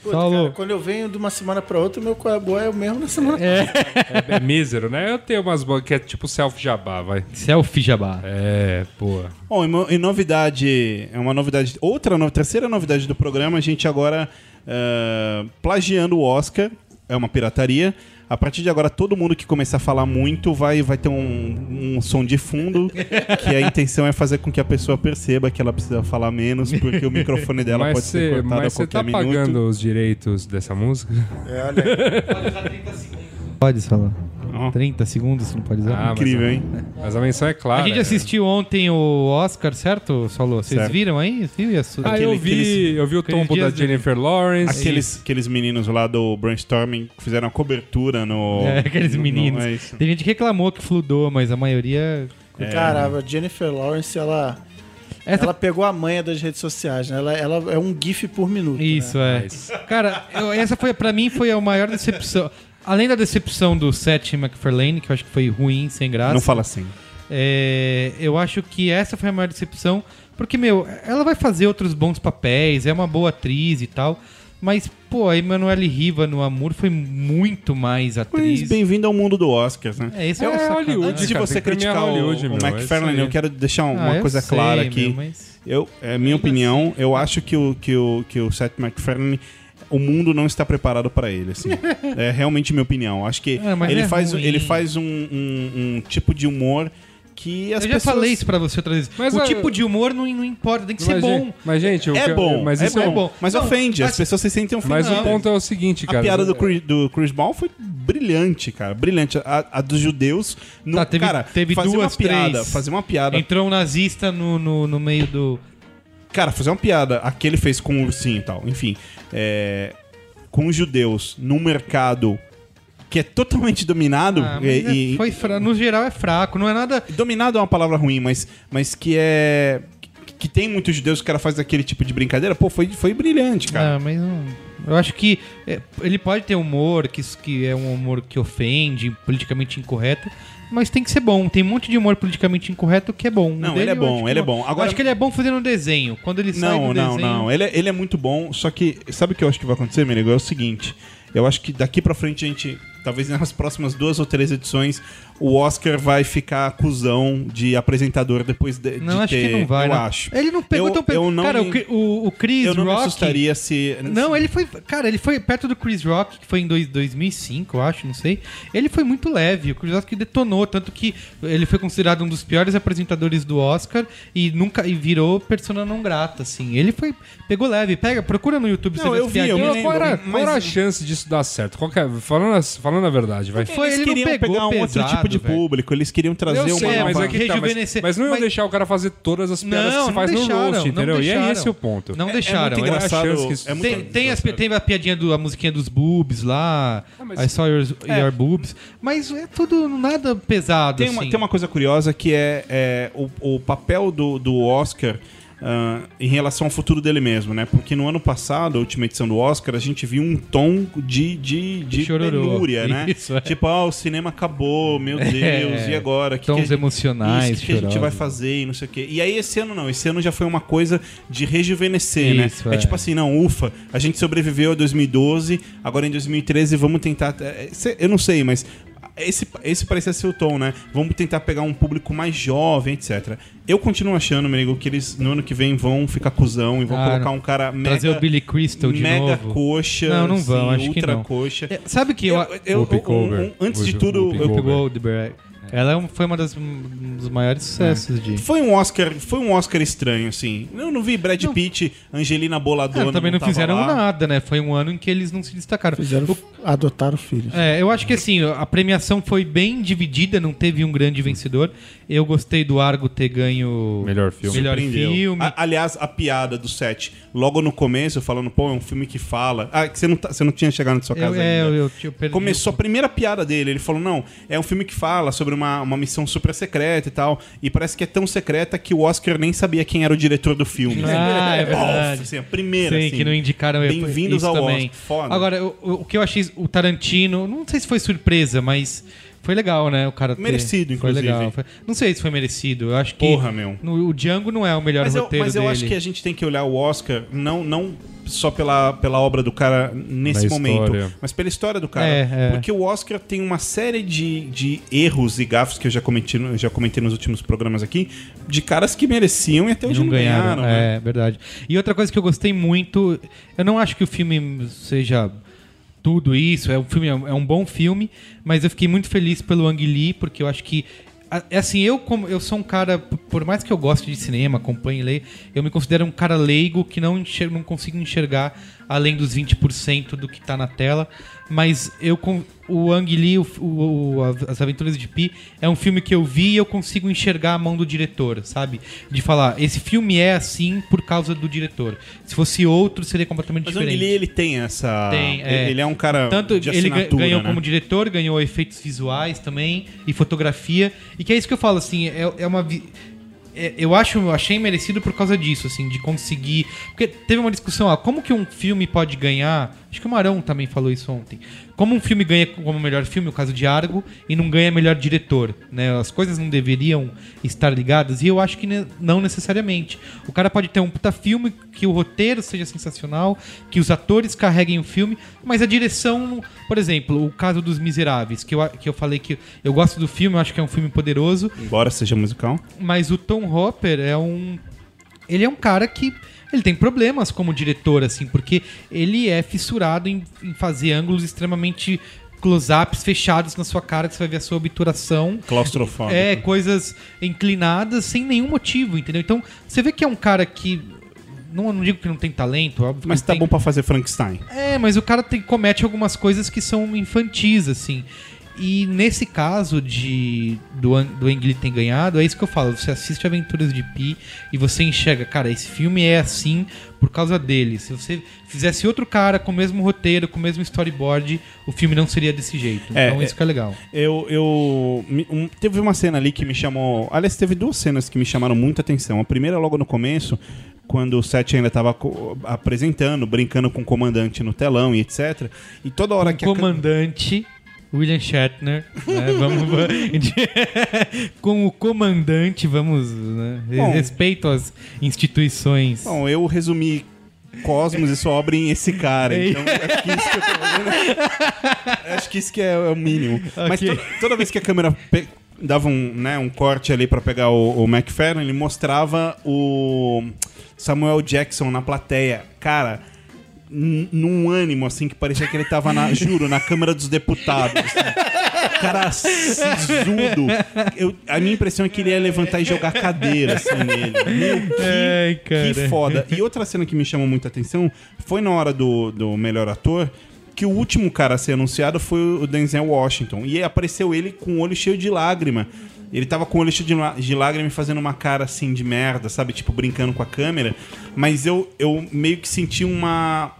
Saulo. cara, quando eu venho de uma semana pra outra, meu qual é boa é o mesmo na semana. É, é mísero, né? Eu tenho umas boas que é tipo self-jabá, vai. Selfie jabá. É, pô. Bom, em novidade, é uma novidade, outra, no- terceira novidade do programa, a gente agora eh, plagiando o Oscar, é uma pirataria. A partir de agora, todo mundo que começar a falar muito vai, vai ter um, um som de fundo, que a intenção é fazer com que a pessoa perceba que ela precisa falar menos, porque o microfone dela mas pode ser você cortado a mas você qualquer tá minuto. pagando os direitos dessa música? É, olha aí. Pode falar. Ó, 30 segundos, você não pode usar. Ah, mas incrível, a- hein? Mas a menção é clara. a gente é. assistiu ontem o Oscar, certo, Saulo? Vocês Certo. viram aí? Viu, Yasuda? Ah, eu Aquele- vi, aqueles- eu vi o aqueles tombo da dias de- Jennifer Lawrence. Aqueles, aqueles meninos lá do Brainstorming que fizeram a cobertura no. [laughs] É, aqueles no- meninos. é isso. Tem gente que reclamou que fludou, mas a maioria. Cara, a Jennifer Lawrence, ela, Essa- ela pegou a manha das redes sociais, né? Ela, ela é um GIF por minuto. Isso, né? é. Cara, eu- essa foi, pra mim, foi a maior decepção. Além da decepção do Seth MacFarlane, que eu acho que foi ruim, sem graça. Não fala assim. É, eu acho que essa foi a maior decepção. Porque, meu, ela vai fazer outros bons papéis, é uma boa atriz e tal. Mas, pô, a Emanuele Riva no Amor foi muito mais atriz. Mas bem-vindo ao mundo do Oscars, né? É, isso é, É sacanagem. Hollywood, Antes de você criticar o, Hollywood, o meu, é McFarlane, isso aí. eu quero deixar um- uma Ah, eu coisa sei, clara meu, aqui. mas- Eu, é minha opinião, eu acho que o, que o, que o Seth MacFarlane, o mundo não está preparado para ele, assim. [laughs] é realmente minha opinião. Acho que Ah, mas ele, é faz, ruim. ele faz um, um- um tipo de humor que as Eu já pessoas... falei isso pra você outras vezes. Mas, o ah, tipo de humor não, não importa, tem que ser mas, bom. gente- Mas, gente, o É que- bom, mas é, isso bom, bom. mas Não, ofende, as mas- pessoas se sentem Mas ofendidas. o ponto é o seguinte, A cara. piada do Chris, do Chris Brown foi brilhante, cara. Brilhante. A, a dos judeus. No, Tá, teve- cara, teve fazer duas, uma piada. três. Fazer uma piada. Entrou um nazista no, no, no meio do. Cara, fazer uma piada. Aquele fez com o ursinho e tal. Enfim. é, com os judeus num mercado que é totalmente dominado. Ah, e, é- foi fra- No geral é fraco, não é nada. Dominado é uma palavra ruim, mas, mas que é. que tem muitos judeus que o cara faz aquele tipo de brincadeira, pô, foi, foi brilhante, cara. Ah, mas não. Eu acho que é, ele pode ter humor, que, que é um humor que ofende, politicamente incorreto, mas tem que ser bom. Tem um monte de humor politicamente incorreto que é bom. Não, ele é eu bom, ele é não. bom. Eu Agora- acho que ele é bom fazendo desenho. Quando ele sai Não, do não, desenho... não. Ele é, ele é muito bom, só que sabe o que eu acho que vai acontecer, Merigo? É o seguinte. Eu acho que daqui pra frente a gente, talvez nas próximas duas ou três edições, o Oscar vai ficar acusão de apresentador depois de, Não, de acho ter. que não vai. Eu né? acho. Ele não pegou Eu- tão não Cara, me- o o, Chris Eu não me Rock. assustaria se. Não, ele foi. Cara, ele foi perto do Chris Rock, que foi em dois- 2005, eu acho, não sei. Ele foi muito leve. O Chris Rock detonou, tanto que ele foi considerado um dos piores apresentadores do Oscar e nunca e virou persona não grata, assim. Ele foi. Pegou leve. Pega, procura no YouTube Não, você vê eu vi, eu me piadinhas. Qual, lembro, era, mas- qual era a chance disso dar certo? Qual que é- falando, a, falando a verdade, vai. Foi, eles ele queriam pegou pegar um outro tipo de velho. público, eles queriam trazer Eu uma sei, nova... mas, é que tá, mas, mas não iam Mas- deixar o cara fazer todas as piadas Não, que se não faz no deixaram, roast, não entendeu? E é deixaram. esse o ponto. Não É- deixaram. É muito Ele- engraçado. a chance que isso- é muito Tem, tem, as, tem a piadinha do, a musiquinha dos boobs lá, mas- I saw your, É. your boobs, mas é tudo nada pesado, Tem uma, assim. tem uma coisa curiosa que é, é o, o papel do, do Oscar ah, em relação ao futuro dele mesmo, né? Porque no ano passado, a última edição do Oscar, a gente viu um tom de, de, de penúria, né? [laughs] Isso, é. Tipo, ah, o cinema acabou, meu Deus, É. e agora? Que Tons que emocionais, Isso, que a gente vai fazer e não sei o quê. E aí esse ano não, esse ano já foi uma coisa de rejuvenescer, Isso, né? É. é. tipo assim, não, ufa, a gente sobreviveu a 2012, agora em 2013 vamos tentar... é, cê- Eu não sei, mas esse, esse parecia ser o tom, né? Vamos tentar pegar um público mais jovem, etc. Eu continuo achando, Merigo, que eles no ano que vem vão ficar cuzão e vão Ah, colocar um cara mega... Trazer o Billy Crystal de mega novo. coxa, Não, não vão, assim, acho que ultra não. coxa. É, sabe que eu... Eu, eu- um- um- antes de tudo, Whoopi eu- Goldberg. Ela é foi uma das, um dos maiores sucessos de... Foi um Oscar, foi um Oscar estranho, assim. Eu não vi Brad Não. Pitt, Angelina Boladona. Ah, também não tava fizeram lá. nada, né? Foi um ano em que eles não se destacaram. Fizeram, adotaram filhos. É, eu acho que assim, a premiação foi bem dividida, não teve um grande vencedor. Eu gostei do Argo ter ganho Melhor filme. melhor filme. A- aliás, a piada do set, logo no começo, falando, pô, é um filme que fala. Ah, que você não, tá- você não tinha chegado na sua eu, casa é, ainda. eu, eu, eu perdi Começou a primeira piada dele. Ele falou: não, é um filme que fala sobre uma, uma missão super secreta e tal. E parece que é tão secreta que o Oscar nem sabia quem era o diretor do filme. Ah, é [laughs] verdade. Nossa, assim, a primeira. Sim, assim. que não indicaram Bem-vindos ao também. Oscar. Foda. Agora, o- o que eu achei, o Tarantino, não sei se foi surpresa, mas foi legal, né? O cara ter- Merecido, foi inclusive. legal. Foi- não sei se foi merecido. Eu acho que Porra, meu. no- o Django não é o melhor Mas eu, roteiro mas eu dele. acho que a gente tem que olhar o Oscar não, não só pela, pela obra do cara nesse Da momento, história. mas pela história do cara. É, é. Porque o Oscar tem uma série de, de erros e gafos que eu já comentei, no- já comentei nos últimos programas aqui, de caras que mereciam e até hoje não não, ganharam. ganharam. né? é, verdade. E outra coisa que eu gostei muito, eu não acho que o filme seja tudo isso, é um filme, é um bom filme, mas eu fiquei muito feliz pelo Ang Lee, porque eu acho que é assim, eu como eu sou um cara, por mais que eu goste de cinema, acompanhe leio, eu me considero um cara leigo que não enxer, não consigo enxergar além dos 20% do que tá na tela, mas eu com o Ang Lee, o, o- o- As Aventuras de Pi, é um filme que eu vi e eu consigo enxergar a mão do diretor, sabe? De falar, esse filme é assim por causa do diretor. Se fosse outro, seria completamente Mas o diferente. Ang Lee, ele tem essa... Tem, ele, é. ele é um cara Tanto de ele ganhou né? como diretor, ganhou efeitos visuais também e fotografia. E que é isso que eu falo, assim, é, é uma. É, eu acho, achei merecido por causa disso, assim, de conseguir. Porque teve uma discussão, ó, como que um filme pode ganhar. Acho que o Marão também falou isso ontem. Como um filme ganha como melhor filme, o caso de Argo, e não ganha melhor diretor, né? As coisas não deveriam estar ligadas, e eu acho que ne- não necessariamente. O cara pode ter um puta filme, que o roteiro seja sensacional, que os atores carreguem o filme, mas a direção, por exemplo, o caso dos Miseráveis, que eu, que eu falei que eu gosto do filme, eu acho que é um filme poderoso, Embora seja musical. mas o Tom Hopper é um. Ele é um cara que. Ele tem problemas como diretor, assim, porque ele é fissurado em, em fazer ângulos extremamente close-ups fechados na sua cara, que você vai ver a sua obturação. Claustrofóbico. É, coisas inclinadas sem nenhum motivo, entendeu? Então, você vê que é um cara que. Não, não digo que não tem talento, óbvio. Mas tá tem- bom pra fazer Frankenstein. é, mas o cara tem, comete algumas coisas que são infantis, assim. E nesse caso de do, do Ang ter ganhado, é isso que eu falo. Você assiste Aventuras de Pi e você enxerga, cara, esse filme é assim por causa dele. Se você fizesse outro cara com o mesmo roteiro, com o mesmo storyboard, o filme não seria desse jeito. É, então é- isso que é legal. Eu, eu um- teve uma cena ali que me chamou. Aliás, teve duas cenas que me chamaram muita atenção. A primeira logo no começo, quando o Seth ainda estava apresentando, brincando com o comandante no telão e etc. E toda hora que a cam- comandante William Shatner, né? [laughs] vamos, [laughs] com o comandante, vamos, né? Bom. respeito às instituições. Bom, eu resumi Cosmos e sua obra em esse cara. Então, acho que isso que eu Acho que isso que é o mínimo. Mas Ok. to- toda vez que a câmera pe- dava um, né, um corte ali pra pegar o, o McFarlane, ele mostrava o Samuel Jackson na plateia. Cara, num ânimo, assim, que parecia que ele tava, na, [laughs] juro, na Câmara dos Deputados. assim. Cara sisudo. Eu, a minha impressão é que ele ia levantar e jogar cadeira, assim, nele. Meu, que Ai, que foda. E outra cena que me chamou muita atenção foi na hora do, do melhor ator. Que o último cara a ser anunciado foi o Denzel Washington. E apareceu ele com o olho cheio de lágrima. Ele tava com o olho cheio de, de lágrima e fazendo uma cara assim de merda, sabe? Tipo, brincando com a câmera. Mas eu, eu meio que senti uma.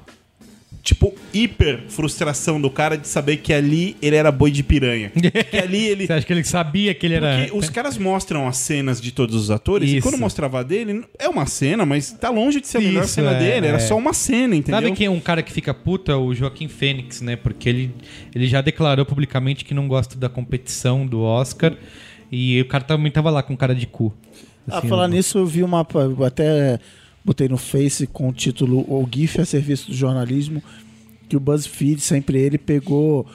Tipo, hiper frustração do cara de saber que ali ele era boi de piranha. [laughs] que ali ele. Você acha que ele sabia que ele era. Porque os caras mostram as cenas de todos os atores e Isso. quando mostrava a dele, é uma cena, mas tá longe de ser a melhor Isso, cena é, dele. Era é. só uma cena, entendeu? Sabe quem é um cara que fica puta? O Joaquim Fênix, né? Porque ele, ele já declarou publicamente que não gosta da competição do Oscar. E o cara também tava lá com cara de cu. Ah, Assim, falar um- nisso, eu vi uma. Até botei no Face com o título O GIF a serviço do jornalismo, que o BuzzFeed, sempre ele, pegou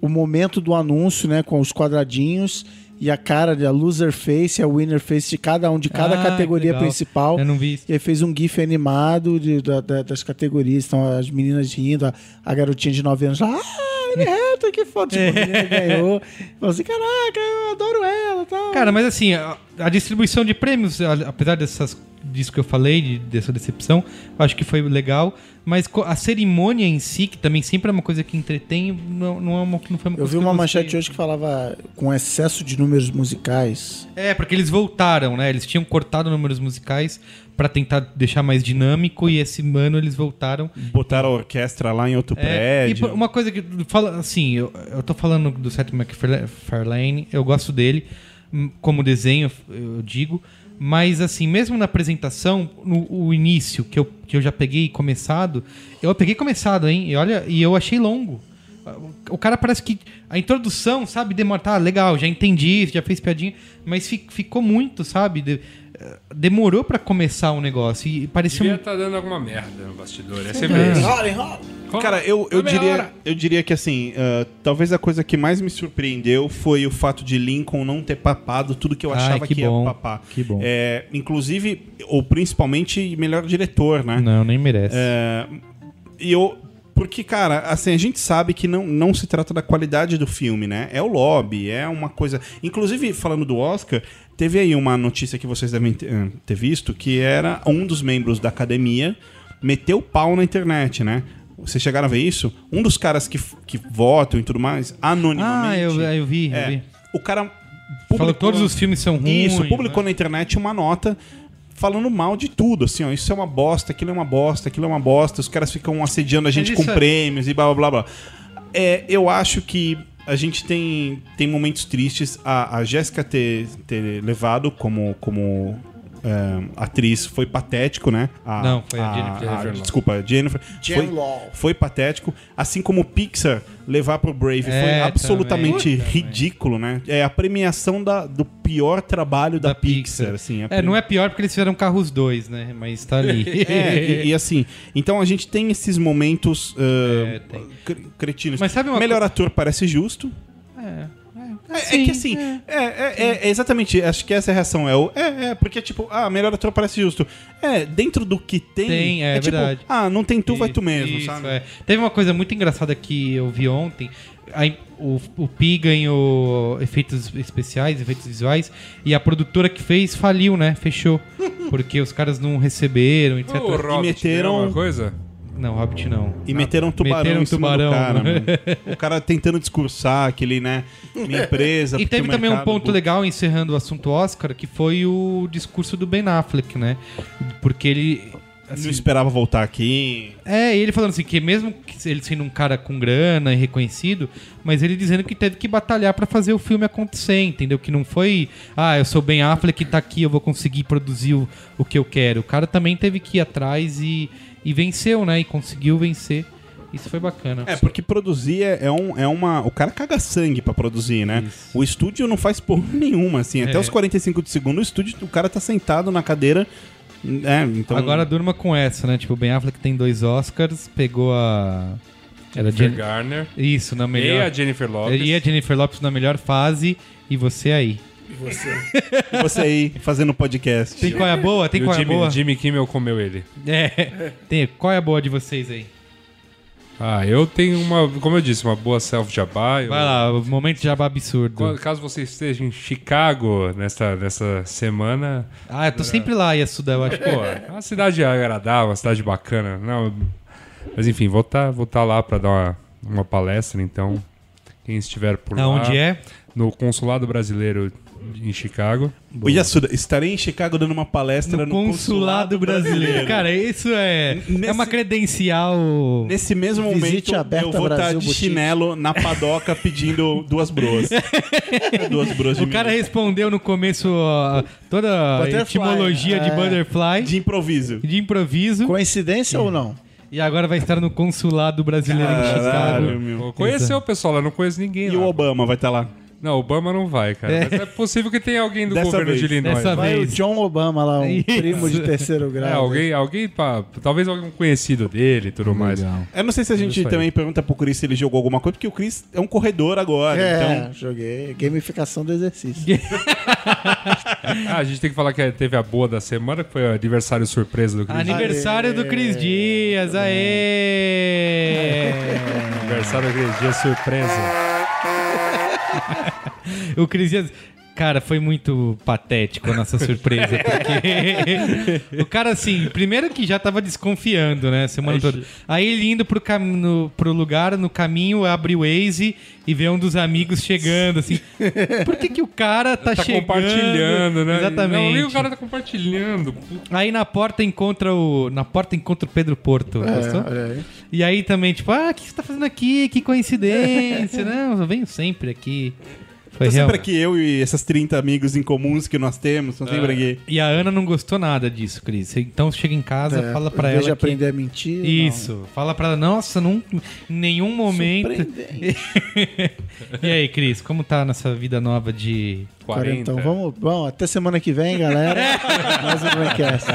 o momento do anúncio, né, com os quadradinhos e a cara de a loser face e a winner face de cada um, de cada Ah, categoria principal. Eu não vi isso. E aí fez um GIF animado de- da- da- das categorias. Então as meninas rindo, a, a garotinha de 9 anos lá, ah, ele é, [laughs] que foda. Tipo, a ganhou. Falou assim: caraca, eu adoro ela tal. Cara, mas assim, a, a distribuição de prêmios, apesar dessas, disso que eu falei, de- dessa decepção, eu acho que foi legal. Mas a cerimônia em si, que também sempre é uma coisa que entretém, não, não, é uma, não foi uma Eu vi que uma gostei. manchete hoje que falava com excesso de números musicais. É, porque eles voltaram, né? Eles tinham cortado números musicais pra tentar deixar mais dinâmico e esse ano eles voltaram. Botaram a orquestra lá em outro É, e prédio. por- uma coisa que fala assim, eu, eu tô falando do Seth MacFarlane, eu gosto dele hum, como desenho, eu digo, mas assim, mesmo na apresentação, no o início que eu, que eu já peguei começado, eu peguei começado, hein? E olha, e eu achei longo. O cara parece que a introdução, sabe, demora, tá, legal, já entendi, já fez piadinha, mas fi- ficou muito, sabe? de- demorou pra começar o negócio e parecia Devia um estar dando alguma merda no bastidor. É sempre. Enrola, enrola. Cara, eu, eu, diria, eu diria que assim, ah, talvez a coisa que mais me surpreendeu foi o fato de Lincoln não ter papado tudo que eu Ai, achava que que, bom, ia papar. que bom. É, inclusive, ou principalmente, melhor diretor, né? Não, nem merece. É, e eu. Porque, cara, assim, a gente sabe que não, não se trata da qualidade do filme, né? É o lobby, é uma coisa. Inclusive, falando do Oscar, teve aí uma notícia que vocês devem ter, eh, ter visto, que era um dos membros da academia meteu o pau na internet, né? Vocês chegaram a ver isso? Um dos caras que, que votam e tudo mais, anonimamente. Ah, eu, eu vi, eu é, vi. O cara. Falou que todos os filmes são ruins. Isso, publicou né? na internet uma nota falando mal de tudo, assim, ó, isso é uma bosta, aquilo é uma bosta, aquilo é uma bosta, os caras ficam assediando a gente com é- prêmios e blá blá blá blá. É, eu acho que a gente tem, tem momentos tristes. A, a Jéssica ter, ter levado como, como é, atriz foi patético, né? Não, foi a Jennifer. Jennifer. Desculpa, a Jennifer. Jen Foi, Law. foi patético. Assim como o Pixar levar pro Brave É, foi absolutamente também. Ridículo, né? É a premiação da, do pior trabalho da, Da Pixar, Pixar. assim. a É, não é pior porque eles fizeram Carros 2, né? Mas tá ali. [laughs] É, e, e assim, então a gente tem esses momentos ah, É, tem. cre- cretinos. Mas sabe uma Melhor ator parece justo. É, É, é que assim, é, é- é- é exatamente, acho que essa é a reação. É, o, é, é, porque tipo, ah, melhor ator parece justo. É, dentro do que tem. Tem, é tipo, verdade. ah, não tem tu, vai tu mesmo, Isso, sabe? é. Teve uma coisa muito engraçada que eu vi ontem. Aí, o, o Pi ganhou efeitos especiais, efeitos visuais, e a produtora que fez faliu, né? Fechou. [laughs] Porque os caras não receberam, etc. O Hobbit meteram- ganhou uma coisa? Não, Hobbit não. E meteram um tubarão Meteram em cima tubarão. do cara, mano. O cara tentando discursar que ele, né, minha empresa... [laughs] E teve também um ponto legal, encerrando o assunto Oscar, que foi o discurso do Ben Affleck, né? Porque ele. Não assim, esperava voltar aqui. É, ele falando assim, que mesmo que ele sendo um cara com grana e reconhecido, mas ele dizendo que teve que batalhar pra fazer o filme acontecer, entendeu? Que não foi, ah, eu sou Ben Affleck, tá aqui, eu vou conseguir produzir o, o que eu quero. O cara também teve que ir atrás e, e venceu, né? E conseguiu vencer. Isso foi bacana. É, porque produzir é, é um, é uma. O cara caga sangue pra produzir, né? Isso. O estúdio não faz porra [laughs] nenhuma, assim. Até É. os 45 de segundo, o estúdio, o cara tá sentado na cadeira. É, então. Agora durma com essa, né? Tipo, o Ben Affleck tem dois Oscars, pegou a. Era Jennifer Jen- Garner. Isso, na E melhor. a Jennifer Lopez. E a Jennifer Lopes na melhor fase e você aí. Você aí fazendo podcast. Tem qual é a boa? Tem E o qual é a Jimmy, boa? Jimmy Kimmel comeu ele. É. Tem, qual é a boa de vocês aí? Ah, eu tenho uma, como eu disse, uma boa self-jabá. Eu- Vai lá, o momento de jabá absurdo. Caso você esteja em Chicago nesta, nessa semana, Ah, eu tô sempre lá, Yasuda, eu acho. pô, é uma cidade agradável, uma cidade bacana. Não, mas enfim, vou estar vou tá lá para dar uma, uma palestra, então quem estiver por lá. Aonde é? No Consulado Brasileiro em Chicago. O Yasuda, estarei em Chicago dando uma palestra No, no, Consulado Brasileiro. Cara, isso é, Nesse- é uma credencial. Nesse mesmo Visite momento, eu vou estar Brasil de Boutique. chinelo na padoca [laughs] pedindo duas broas. duas broas de O cara milho. respondeu no começo ó, toda a Butterfly, etimologia de é. butterfly, De improviso. de improviso, Coincidência ou não? e agora vai estar no Consulado Brasileiro em Caralho, Chicago. meu. Conheceu o pessoal lá, não conheço ninguém E lá. o Obama vai estar lá. Não, Obama não vai, cara. É. Mas é possível que tenha alguém do Dessa governo vez. de Illinois. Dessa Vai o vez. John Obama lá, um Isso. primo de terceiro É, grau. alguém, alguém pra, talvez algum conhecido dele e tudo mais. Eu não sei se a gente também pergunta pro Chris se ele jogou alguma coisa, porque o Chris é um corredor agora. É, Então, joguei. Gamificação do exercício. [laughs] Ah, a gente tem que falar que teve a boa da semana, que foi o aniversário surpresa do Cris. Aniversário do Cris Dias, aê! Aniversário do Cris Dias surpresa. [laughs] O Cris Dias. Cara, foi muito patético a nossa surpresa, porque [laughs] o cara, assim, primeiro que já tava desconfiando, né, semana toda. Aí ele indo pro, cam... pro lugar, no caminho, abre o Waze e vê um dos amigos chegando, assim. [laughs] Por que que o cara tá, Tá chegando? compartilhando, né? Exatamente. Não, nem o cara tá compartilhando. Puta. Aí na porta encontra o. Na porta encontra o Pedro Porto. gostou? É, olha aí. E aí também, tipo, ah, o que você tá fazendo aqui? Que coincidência. [laughs] Não, eu venho sempre aqui. Foi real. sempre aqui, eu e essas 30 amigos em comuns que nós temos, estão sempre aqui. E a Ana não gostou nada disso, Cris. Então chega em casa, É, fala pra em vez ela. de que- aprender a mentir. Isso. Fala pra ela, nossa, não, em nenhum não. momento. [laughs] E aí, Cris, como tá nessa vida nova de. 40. Então vamos, bom, até semana que vem, galera. [laughs] Mais um Braincast.